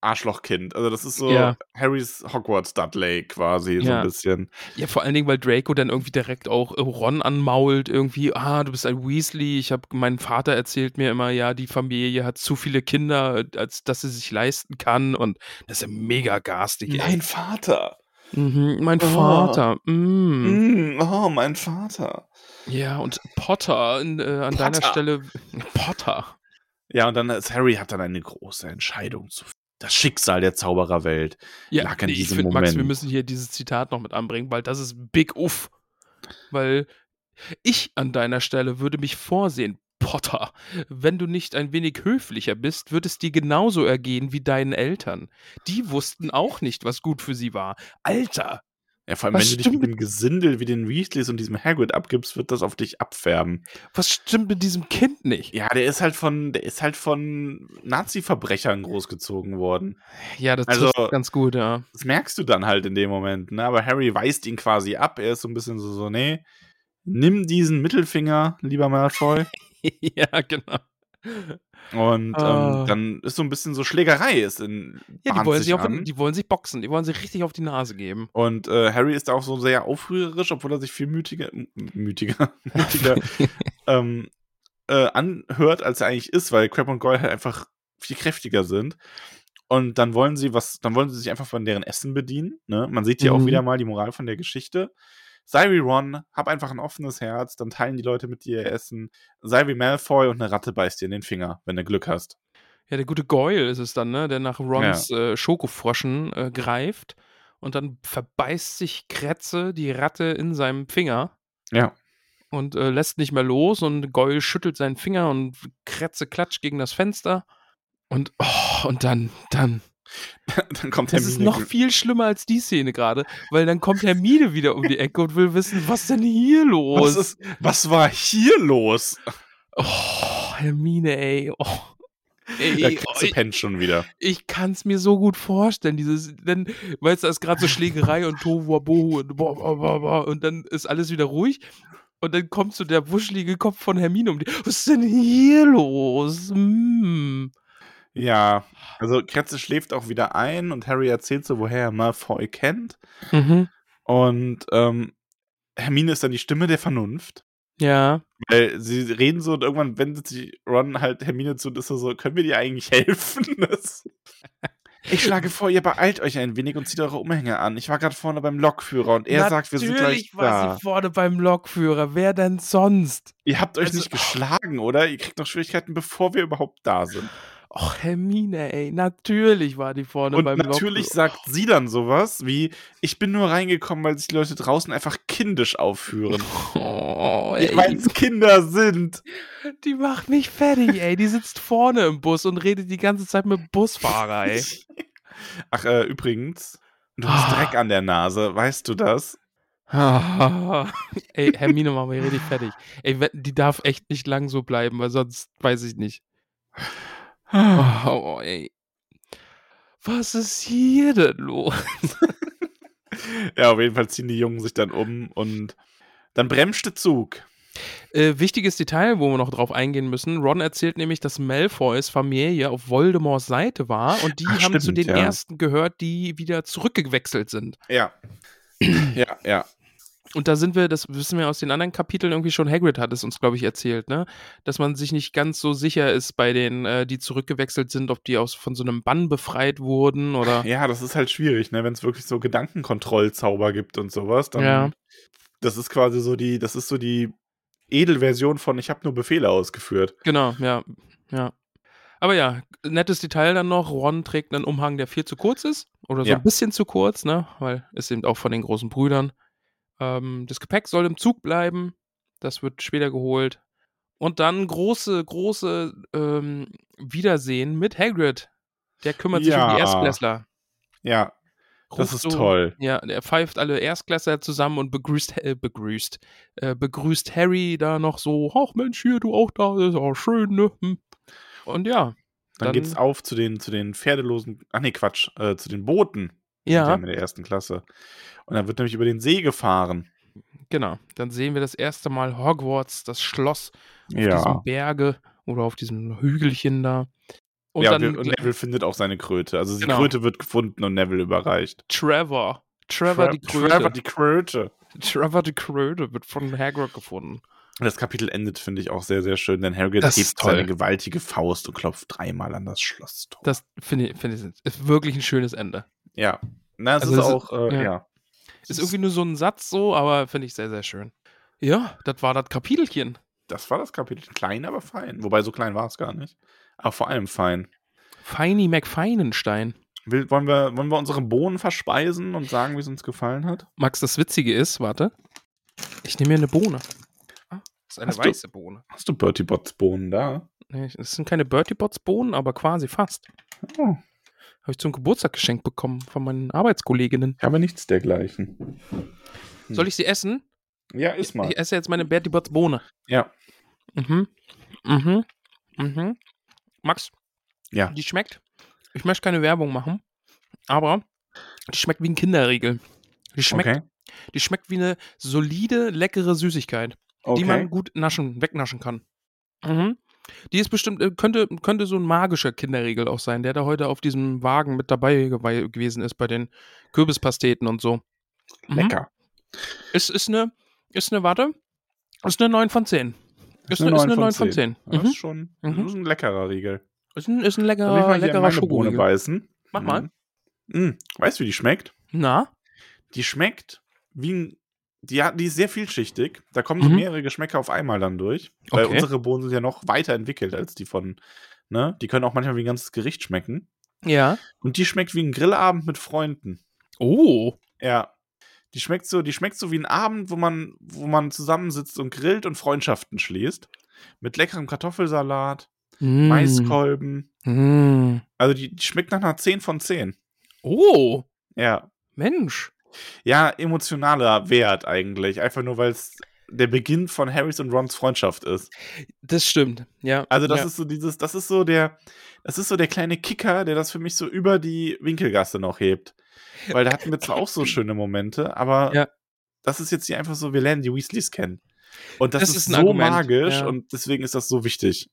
Arschlochkind. Also das ist so Ja. Harrys Hogwarts Dudley quasi, so Ja. ein bisschen. Ja, vor allen Dingen, weil Draco dann irgendwie direkt auch Ron anmault, irgendwie, ah, du bist ein Weasley. Ich habe, mein Vater erzählt mir immer, ja, die Familie hat zu viele Kinder, als dass sie sich leisten kann. Und das ist ja mega garstig. ey. Vater. Mhm, mein Oh. Vater. Mm. Mm, oh, mein Vater. Ja, und Potter in, äh, an deiner Potter. Stelle. Potter. Ja, und dann ist Harry hat dann eine große Entscheidung zu. Das Schicksal der Zaubererwelt. Ja, Lag in nee, ich diesem finde, Max, wir Moment. müssen hier dieses Zitat noch mit anbringen, weil das ist Big Uff. Weil ich an deiner Stelle würde mich vorsehen, Potter, wenn du nicht ein wenig höflicher bist, wird es dir genauso ergehen wie deinen Eltern. Die wussten auch nicht, was gut für sie war. Alter, Ja, vor allem, Was wenn du dich mit dem Gesindel wie den Weasleys und diesem Hagrid abgibst, wird das auf dich abfärben. was stimmt mit diesem Kind nicht? Ja, der ist halt von, der ist halt von Nazi-Verbrechern großgezogen worden. Ja, das Also- trifft ganz gut, ja. Das merkst du dann halt in dem Moment, ne? Aber Harry weist ihn quasi ab. Er ist so ein bisschen so, so, nee, nimm diesen Mittelfinger, lieber Malfoy. [LAUGHS] ja, genau. Und ähm, dann ist so ein bisschen so Schlägerei ist in Ja, die wollen, sich auf, die wollen sich boxen, die wollen sich richtig auf die Nase geben. Und äh, Harry ist da auch so sehr aufrührerisch, obwohl er sich viel mütiger, mütiger, [LAUGHS] mütiger [LAUGHS] ähm, äh, anhört, als er eigentlich ist, weil Crab und Goyle halt einfach viel kräftiger sind. Und dann wollen sie was, dann wollen sie sich einfach von deren Essen bedienen. Ne? Man sieht hier auch Mhm. wieder mal die Moral von der Geschichte. Sei wie Ron, hab einfach ein offenes Herz, dann teilen die Leute mit dir ihr Essen. Sei wie Malfoy und eine Ratte beißt dir in den Finger, wenn du Glück hast. Ja, der gute Goyle ist es dann, ne? Der nach Rons äh, Schokofroschen äh, greift und dann verbeißt sich Kretze die Ratte in seinem Finger Ja. und äh, lässt nicht mehr los und Goyle schüttelt seinen Finger und Kretze klatscht gegen das Fenster und oh, und dann dann [LAUGHS] dann kommt das ist Hermine noch viel schlimmer als die Szene gerade, weil dann kommt Hermine wieder um die Ecke und will wissen, was denn hier los? was, ist, was war hier los? oh, Hermine, ey. Oh. Ey, Da kriegst du ich- pennt schon wieder. Ich kann es mir so gut vorstellen, dieses, denn, weißt du, da ist gerade so Schlägerei und Tohuwabohu und, boah, boah, boah, boah, und dann ist alles wieder ruhig und dann kommt so der wuschelige Kopf von Hermine um die, was ist denn hier los? Hm. Ja, also Kretze schläft auch wieder ein und Harry erzählt so, woher er Malfoy kennt. Mhm. Und ähm, Hermine ist dann die Stimme der Vernunft. Ja. Weil sie reden so und irgendwann wendet sich Ron halt Hermine zu und ist so, können wir dir eigentlich helfen? [LAUGHS] Das ich schlage vor, ihr beeilt euch ein wenig und zieht eure Umhänge an. Ich war gerade vorne beim Lokführer und er sagt, wir sind gleich Natürlich war da. sie vorne beim Lokführer. Wer denn sonst? Ihr habt euch Also- nicht geschlagen, oder? Ihr kriegt noch Schwierigkeiten, bevor wir überhaupt da sind. Och, Hermine, ey. Natürlich war die vorne Und beim natürlich Lokführer. sagt sie dann sowas wie, ich bin nur reingekommen, weil sich die Leute draußen einfach kindisch aufführen. [LAUGHS] Oh, ey. weil es Kinder sind. Die macht mich fertig, ey. Die sitzt vorne im Bus und redet die ganze Zeit mit Busfahrer, ey. [LAUGHS] Ach, äh, übrigens, du hast Ah. Dreck an der Nase, weißt du das? [LAUGHS] ey, Hermine, mach mich richtig fertig. Ey, die darf echt nicht lang so bleiben, weil sonst weiß ich nicht. Oh, ey. Was ist hier denn los? [LAUGHS] Ja, auf jeden Fall ziehen die Jungen sich dann um und dann bremst der Zug. Äh, wichtiges Detail, wo wir noch drauf eingehen müssen. Ron erzählt nämlich, dass Malfoys Familie auf Voldemorts Seite war und die Ach, haben zu stimmt, den ja. ersten gehört, die wieder zurückgewechselt sind. Ja. [CLEARS THROAT] ja, ja. Und da sind wir, das wissen wir aus den anderen Kapiteln irgendwie schon, Hagrid hat es uns, glaube ich, erzählt, ne? Dass man sich nicht ganz so sicher ist bei denen, äh, die zurückgewechselt sind, ob die aus von so einem Bann befreit wurden oder. Ja, das ist halt schwierig, ne? Wenn es wirklich so Gedankenkontrollzauber gibt und sowas, dann Ja. Das ist quasi so die, das ist so die Edelversion von Ich habe nur Befehle ausgeführt. Genau, ja, ja. Aber ja, nettes Detail dann noch. Ron trägt einen Umhang, der viel zu kurz ist. Oder so Ja. ein bisschen zu kurz, ne? Weil ist eben auch von den großen Brüdern. Ähm, das Gepäck soll im Zug bleiben. Das wird später geholt. Und dann große, große ähm, Wiedersehen mit Hagrid. Der kümmert sich um Ja. die Erstklässler. Ja, das ist toll. Ja, er pfeift alle Erstklässler zusammen und begrüßt, äh, begrüßt, äh, begrüßt Harry da noch so, ach Mensch, hier, du auch da, das ist auch schön, ne? Hm. Und ja, Dann, Dann- geht's auf zu den, zu den pferdelosen, ach nee, Quatsch, äh, zu den Booten. Die ja, in der ersten Klasse. Und dann wird nämlich über den See gefahren. genau. Dann sehen wir das erste Mal Hogwarts, das Schloss auf Ja. diesem Berge oder auf diesem Hügelchen da. Und ja, dann und, Neville findet auch seine Kröte. Also die Genau. Kröte wird gefunden und Neville überreicht. Trevor. Trevor Tra- die Kröte. Trevor die Kröte. Trevor die Kröte wird von Hagrid gefunden. Und Das Kapitel endet, finde ich, auch sehr, sehr schön, denn Hagrid hebt seine gewaltige Faust und klopft dreimal an das Schlosstor. Das finde ich, finde ich, ist wirklich ein schönes Ende. ja. Na, es Also ist- auch, äh, ja. ja. Ist irgendwie nur so ein Satz so, aber finde ich sehr, sehr schön. Ja, das war das Kapitelchen. Das war das Kapitel. Klein, aber fein. Wobei, so klein war es gar nicht. Aber vor allem fein. Feini McFeinenstein. Will, wollen, wir, wollen wir unsere Bohnen verspeisen und sagen, wie es uns gefallen hat? Max, das Witzige ist, warte, ich nehme mir eine Bohne. Ah, Das ist eine Hast du- weiße Bohne. Hast du Bertie Bots Bohnen da? Nee, Das sind keine Bertie Bots Bohnen, aber quasi fast. Oh, Habe ich zum Geburtstag geschenkt bekommen von meinen Arbeitskolleginnen. ich habe nichts dergleichen. Hm. Soll ich sie essen? Ja, ist mal. Ich esse jetzt meine Bertie Bots Bohne. Ja. Mhm. Mhm. Mhm. Max, Ja. die schmeckt. Ich möchte keine Werbung machen, aber die schmeckt wie ein Kinderriegel. Die schmeckt, Okay. die schmeckt wie eine solide, leckere Süßigkeit, okay. die man gut naschen, wegnaschen kann. Mhm. Die ist bestimmt, äh, könnte, könnte so ein magischer Kinderriegel auch sein, der da heute auf diesem Wagen mit dabei gewe- gewesen ist bei den Kürbispasteten und so. Mhm. Lecker. Ist, ist eine, ist eine, warte, ist eine 9 von 10. Ist, Eine eine, ist eine 9 9 von von 10. Das Mhm. ist schon das Mhm. ist ein leckerer Riegel. Ist ein, ist ein leckerer, leckerer Schokoriegel. beißen? Mach mal. Mm. Weißt du, wie die schmeckt? Na? Die schmeckt wie ein. Die, die ist sehr vielschichtig. Da kommen so Mhm. mehrere Geschmäcker auf einmal dann durch. Weil Okay. unsere Bohnen sind ja noch weiterentwickelt als die von. Ne? Die können auch manchmal wie ein ganzes Gericht schmecken. Ja. Und die schmeckt wie ein Grillabend mit Freunden. Oh. Ja. Die schmeckt so, die schmeckt so wie ein Abend, wo man, wo man zusammensitzt und grillt und Freundschaften schließt. Mit leckerem Kartoffelsalat, Mm. Maiskolben. Mm. Also die, die schmeckt nach einer 10 von 10. Oh. Ja. Mensch. Ja, emotionaler Wert eigentlich. Einfach nur, weil es der Beginn von Harrys und Rons Freundschaft ist. Das stimmt. Ja. Also das ja. ist so dieses, das ist so der, das ist so der kleine Kicker, der das für mich so über die Winkelgasse noch hebt. Weil da hatten wir zwar auch so [LAUGHS] schöne Momente, aber Ja. das ist jetzt hier einfach so, wir lernen die Weasleys kennen. Und das, Das ist, ist so Argument, magisch ja. und deswegen ist das so wichtig.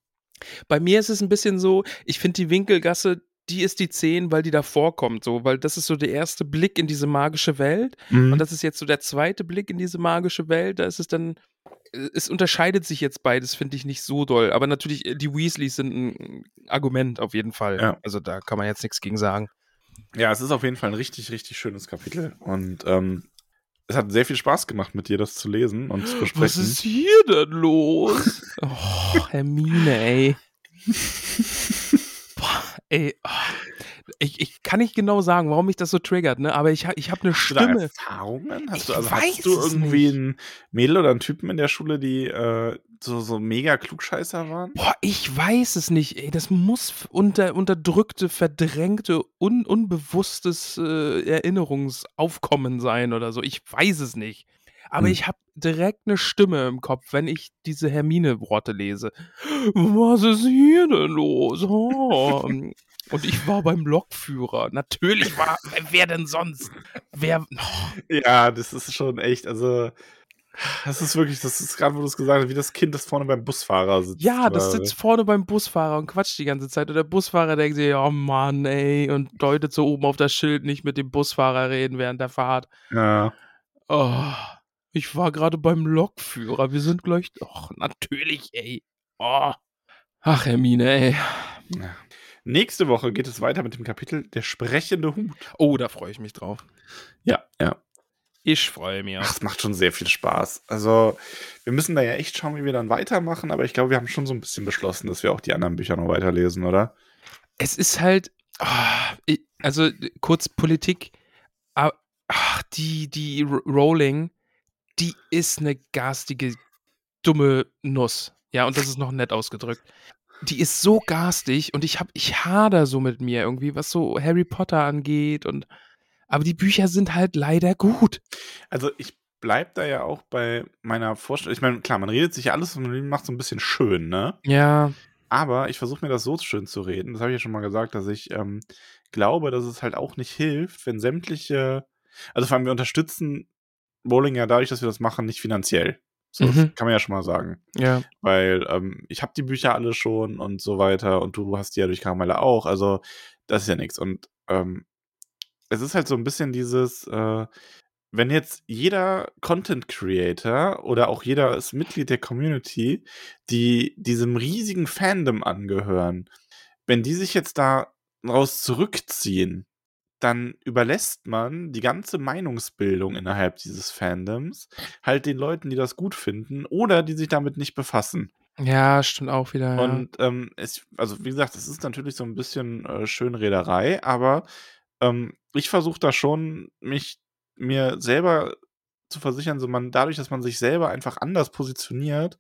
Bei mir ist es ein bisschen so, ich finde die Winkelgasse, die ist die 10, weil die da vorkommt, so, weil das ist so der erste Blick in diese magische Welt Mhm. und das ist jetzt so der zweite Blick in diese magische Welt, da ist es dann äh, es unterscheidet sich jetzt beides, finde ich nicht so doll, aber natürlich äh, die Weasleys sind ein Argument auf jeden Fall. Ja. Also da kann man jetzt nichts gegen sagen. Ja, es ist auf jeden Fall ein richtig, richtig schönes Kapitel. Und ähm, es hat sehr viel Spaß gemacht, mit dir das zu lesen und zu besprechen. Was ist hier denn los? [LAUGHS] Oh, Hermine, ey. [LAUGHS] Ey. oh. Ich, ich kann nicht genau sagen, warum mich das so triggert, ne? Aber ich, ich habe eine Stimme. Erfahrungen? Hast Ich du, also hast du irgendwie nicht. ein Mädel oder einen Typen in der Schule, die äh, so, so mega Klugscheißer waren? Boah, ich weiß es nicht, ey. Das muss unter, unterdrückte, verdrängte, un, unbewusstes äh, Erinnerungsaufkommen sein oder so. Ich weiß es nicht. Aber Hm. ich habe direkt eine Stimme im Kopf, wenn ich diese Hermine-Worte lese. Was ist hier denn los? Oh. Und ich war beim Lokführer. Natürlich war, wer denn sonst? Wer, oh, Ja, das ist schon echt, also das ist wirklich, das ist gerade, wo du es gesagt hast, wie das Kind, das vorne beim Busfahrer sitzt. Ja, das sitzt vorne beim Busfahrer und quatscht die ganze Zeit. Und der Busfahrer denkt sich, oh Mann, ey, und deutet so oben auf das Schild nicht mit dem Busfahrer reden während der Fahrt. Ja. Oh, ich war gerade beim Lokführer. Wir sind gleich. Och, natürlich, ey. Oh. Ach, Hermine, ey. Nächste Woche geht es weiter mit dem Kapitel Der sprechende Hut. Oh, da freue ich mich drauf. Ja, ja. Ich freue mich. Ach, es macht schon sehr viel Spaß. Also, wir müssen da ja echt schauen, wie wir dann weitermachen, aber ich glaube, wir haben schon so ein bisschen beschlossen, dass wir auch die anderen Bücher noch weiterlesen, oder? Es ist halt, ich- also kurz Politik, ah, ach, die, die Rowling, die ist eine garstige, dumme Nuss. Ja, und das ist noch nett ausgedrückt. Die ist so garstig und ich hab, ich hader so mit mir irgendwie, was so Harry Potter angeht und aber die Bücher sind halt leider gut. Also, ich bleib da ja auch bei meiner Vorstellung. Ich meine, klar, man redet sich ja alles, man macht, so ein bisschen schön, ne? Ja, Aber ich versuche mir das so schön zu reden. Das habe ich ja schon mal gesagt, dass ich ähm, glaube, dass es halt auch nicht hilft, wenn sämtliche, also vor allem wir unterstützen Bowling ja dadurch, dass wir das machen, nicht finanziell. So, das Mhm. kann man ja schon mal sagen. ja, Weil ähm, ich habe die Bücher alle schon und so weiter und du hast die ja durch Karamelle auch. Also das ist ja nichts. Und ähm, es ist halt so ein bisschen dieses, äh, wenn jetzt jeder Content Creator oder auch jeder ist Mitglied der Community, die diesem riesigen Fandom angehören, wenn die sich jetzt da raus zurückziehen, dann überlässt man die ganze Meinungsbildung innerhalb dieses Fandoms halt den Leuten, die das gut finden oder die sich damit nicht befassen. ja, stimmt auch wieder. Und ähm, es, also wie gesagt, es ist natürlich so ein bisschen äh, Schönrederei, aber ähm, ich versuche da schon, mich mir selber zu versichern, so man, dadurch, dass man sich selber einfach anders positioniert,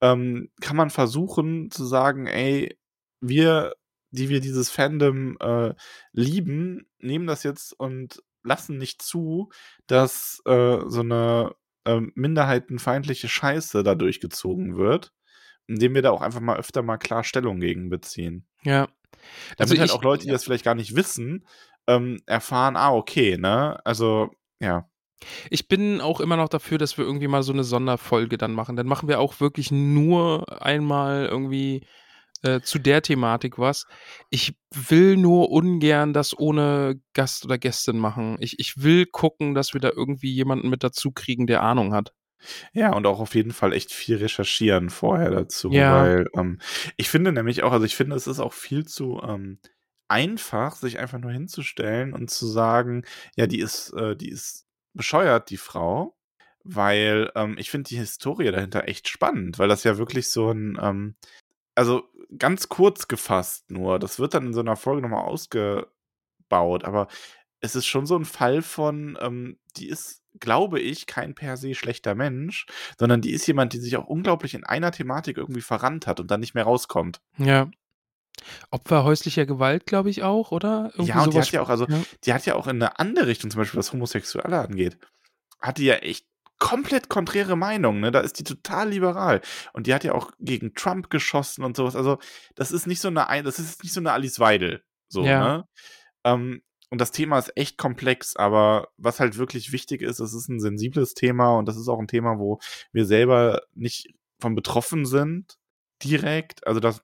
ähm, kann man versuchen zu sagen, ey, wir, die wir dieses Fandom äh, lieben, nehmen das jetzt und lassen nicht zu, dass äh, so eine ähm, minderheitenfeindliche Scheiße da durchgezogen wird, indem wir da auch einfach mal öfter mal klar Stellung gegen beziehen. ja. Damit Also halt ich- auch Leute, die ja. das vielleicht gar nicht wissen, ähm, erfahren, ah, okay, ne? Also, ja. Ich bin auch immer noch dafür, dass wir irgendwie mal so eine Sonderfolge dann machen. Dann machen wir auch wirklich nur einmal irgendwie äh, zu der Thematik was. Ich will nur ungern das ohne Gast oder Gästin machen. Ich, ich will gucken, dass wir da irgendwie jemanden mit dazu kriegen, der Ahnung hat. Ja, und auch auf jeden Fall echt viel recherchieren vorher dazu, Ja. weil ähm, ich finde nämlich auch, also ich finde, es ist auch viel zu ähm, einfach, sich einfach nur hinzustellen und zu sagen, ja, die ist, äh, die ist bescheuert, die Frau, weil ähm, ich finde die Historie dahinter echt spannend, weil das ja wirklich so ein, ähm, also ganz kurz gefasst nur, das wird dann in so einer Folge nochmal ausgebaut, aber es ist schon so ein Fall von, ähm, die ist, glaube ich, kein per se schlechter Mensch, sondern die ist jemand, die sich auch unglaublich in einer Thematik irgendwie verrannt hat und dann nicht mehr rauskommt. Ja. Opfer häuslicher Gewalt, glaube ich auch, oder? Irgendwie ja, und die hat ja auch, also, Ja. die hat ja auch in eine andere Richtung, zum Beispiel was Homosexuelle angeht, hat die ja echt komplett konträre Meinung, ne? Da ist die total liberal. Und die hat ja auch gegen Trump geschossen und sowas. Also, das ist nicht so eine, Ein- das ist nicht so eine Alice Weidel. So, Ja. ne? Ähm, und das Thema ist echt komplex, aber was halt wirklich wichtig ist, es ist ein sensibles Thema und das ist auch ein Thema, wo wir selber nicht von betroffen sind, direkt. Also das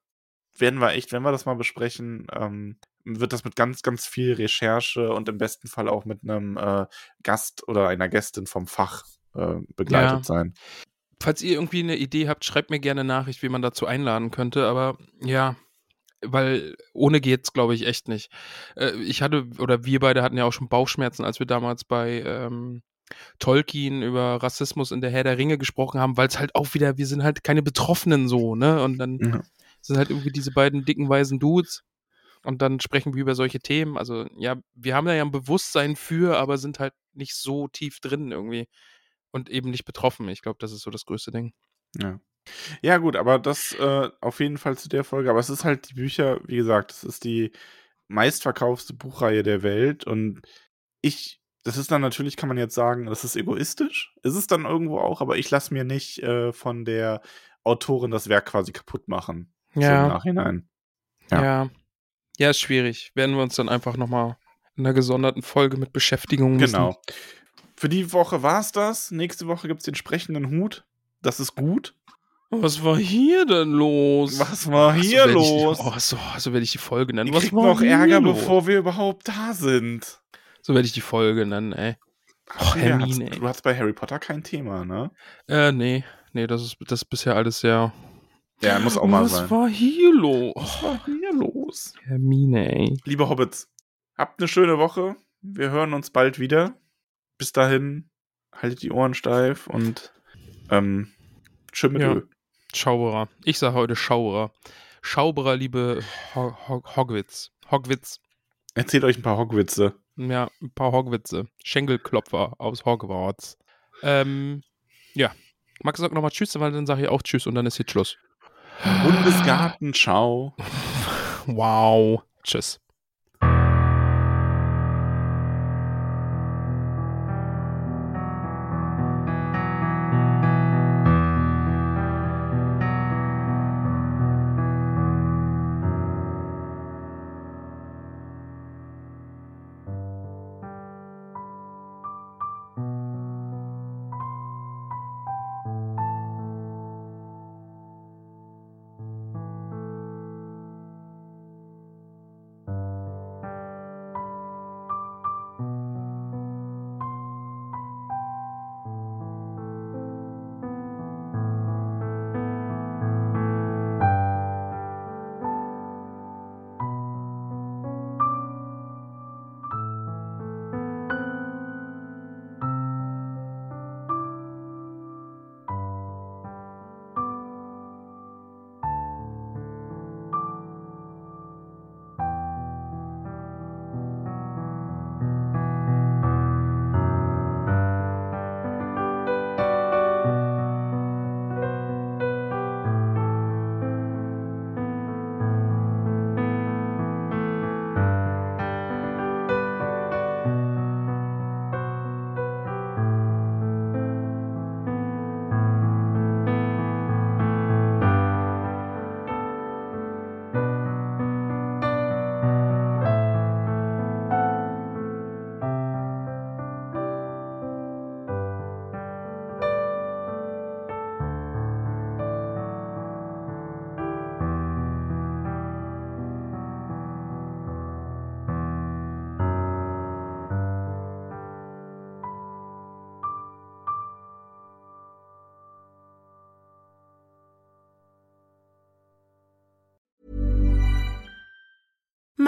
werden wir echt, wenn wir das mal besprechen, ähm, wird das mit ganz, ganz viel Recherche und im besten Fall auch mit einem äh, Gast oder einer Gästin vom Fach äh, begleitet Ja. sein. Falls ihr irgendwie eine Idee habt, schreibt mir gerne eine Nachricht, wie man dazu einladen könnte. Aber ja, weil ohne geht's, glaube ich, echt nicht. Äh, ich hatte, oder wir beide hatten ja auch schon Bauchschmerzen, als wir damals bei ähm, Tolkien über Rassismus in der Herr der Ringe gesprochen haben, weil es halt auch wieder, wir sind halt keine Betroffenen so, ne? Und dann Ja. sind halt irgendwie diese beiden dicken, weisen Dudes. Und dann sprechen wir über solche Themen. Also, ja, wir haben da ja ein Bewusstsein für, aber sind halt nicht so tief drin irgendwie. Und eben nicht betroffen. Ich glaube, das ist so das größte Ding. Ja. Ja, gut, aber das äh, auf jeden Fall zu der Folge. Aber es ist halt die Bücher, wie gesagt, es ist die meistverkaufste Buchreihe der Welt. Und ich, das ist dann natürlich, kann man jetzt sagen, das ist egoistisch. Ist es dann irgendwo auch, aber ich lasse mir nicht äh, von der Autorin das Werk quasi kaputt machen. So im Ja. Nachhinein. Ja. Ja. ja. ist schwierig. Werden wir uns dann einfach nochmal in einer gesonderten Folge mit Beschäftigung müssen. Genau. Für die Woche war es das. Nächste Woche gibt es den sprechenden Hut. Das ist gut. Was war hier denn los? Was war Ach, hier ich- los? Oh, so, so werde ich die Folge nennen. Ihr Was war noch Ärger, los? bevor wir überhaupt da sind. So werde ich die Folge nennen, ey. Oh, Ja, Hermine, ey. du hast bei Harry Potter kein Thema, ne? Äh, nee. Nee, das ist, das ist bisher alles sehr. Ja, muss auch mal Was sein. war hier los? Was war hier los? Hermine, ey. Liebe Hobbits, habt eine schöne Woche. Wir hören uns bald wieder. Bis dahin, haltet die Ohren steif und ähm, schön mit Ja. Öl. Schauberer. Ich sage heute Schauberer. Schauberer, liebe Ho Ho Hogwitz. Hogwitz. Erzählt euch ein paar Hogwitze. Ja, ein paar Hogwitze. Schenkelklopfer aus Hogwarts. Ähm, ja. Max sagt nochmal Tschüss, weil dann sage ich auch Tschüss und dann ist jetzt Schluss. Bundesgartenschau. [LAUGHS] Wow. Tschüss.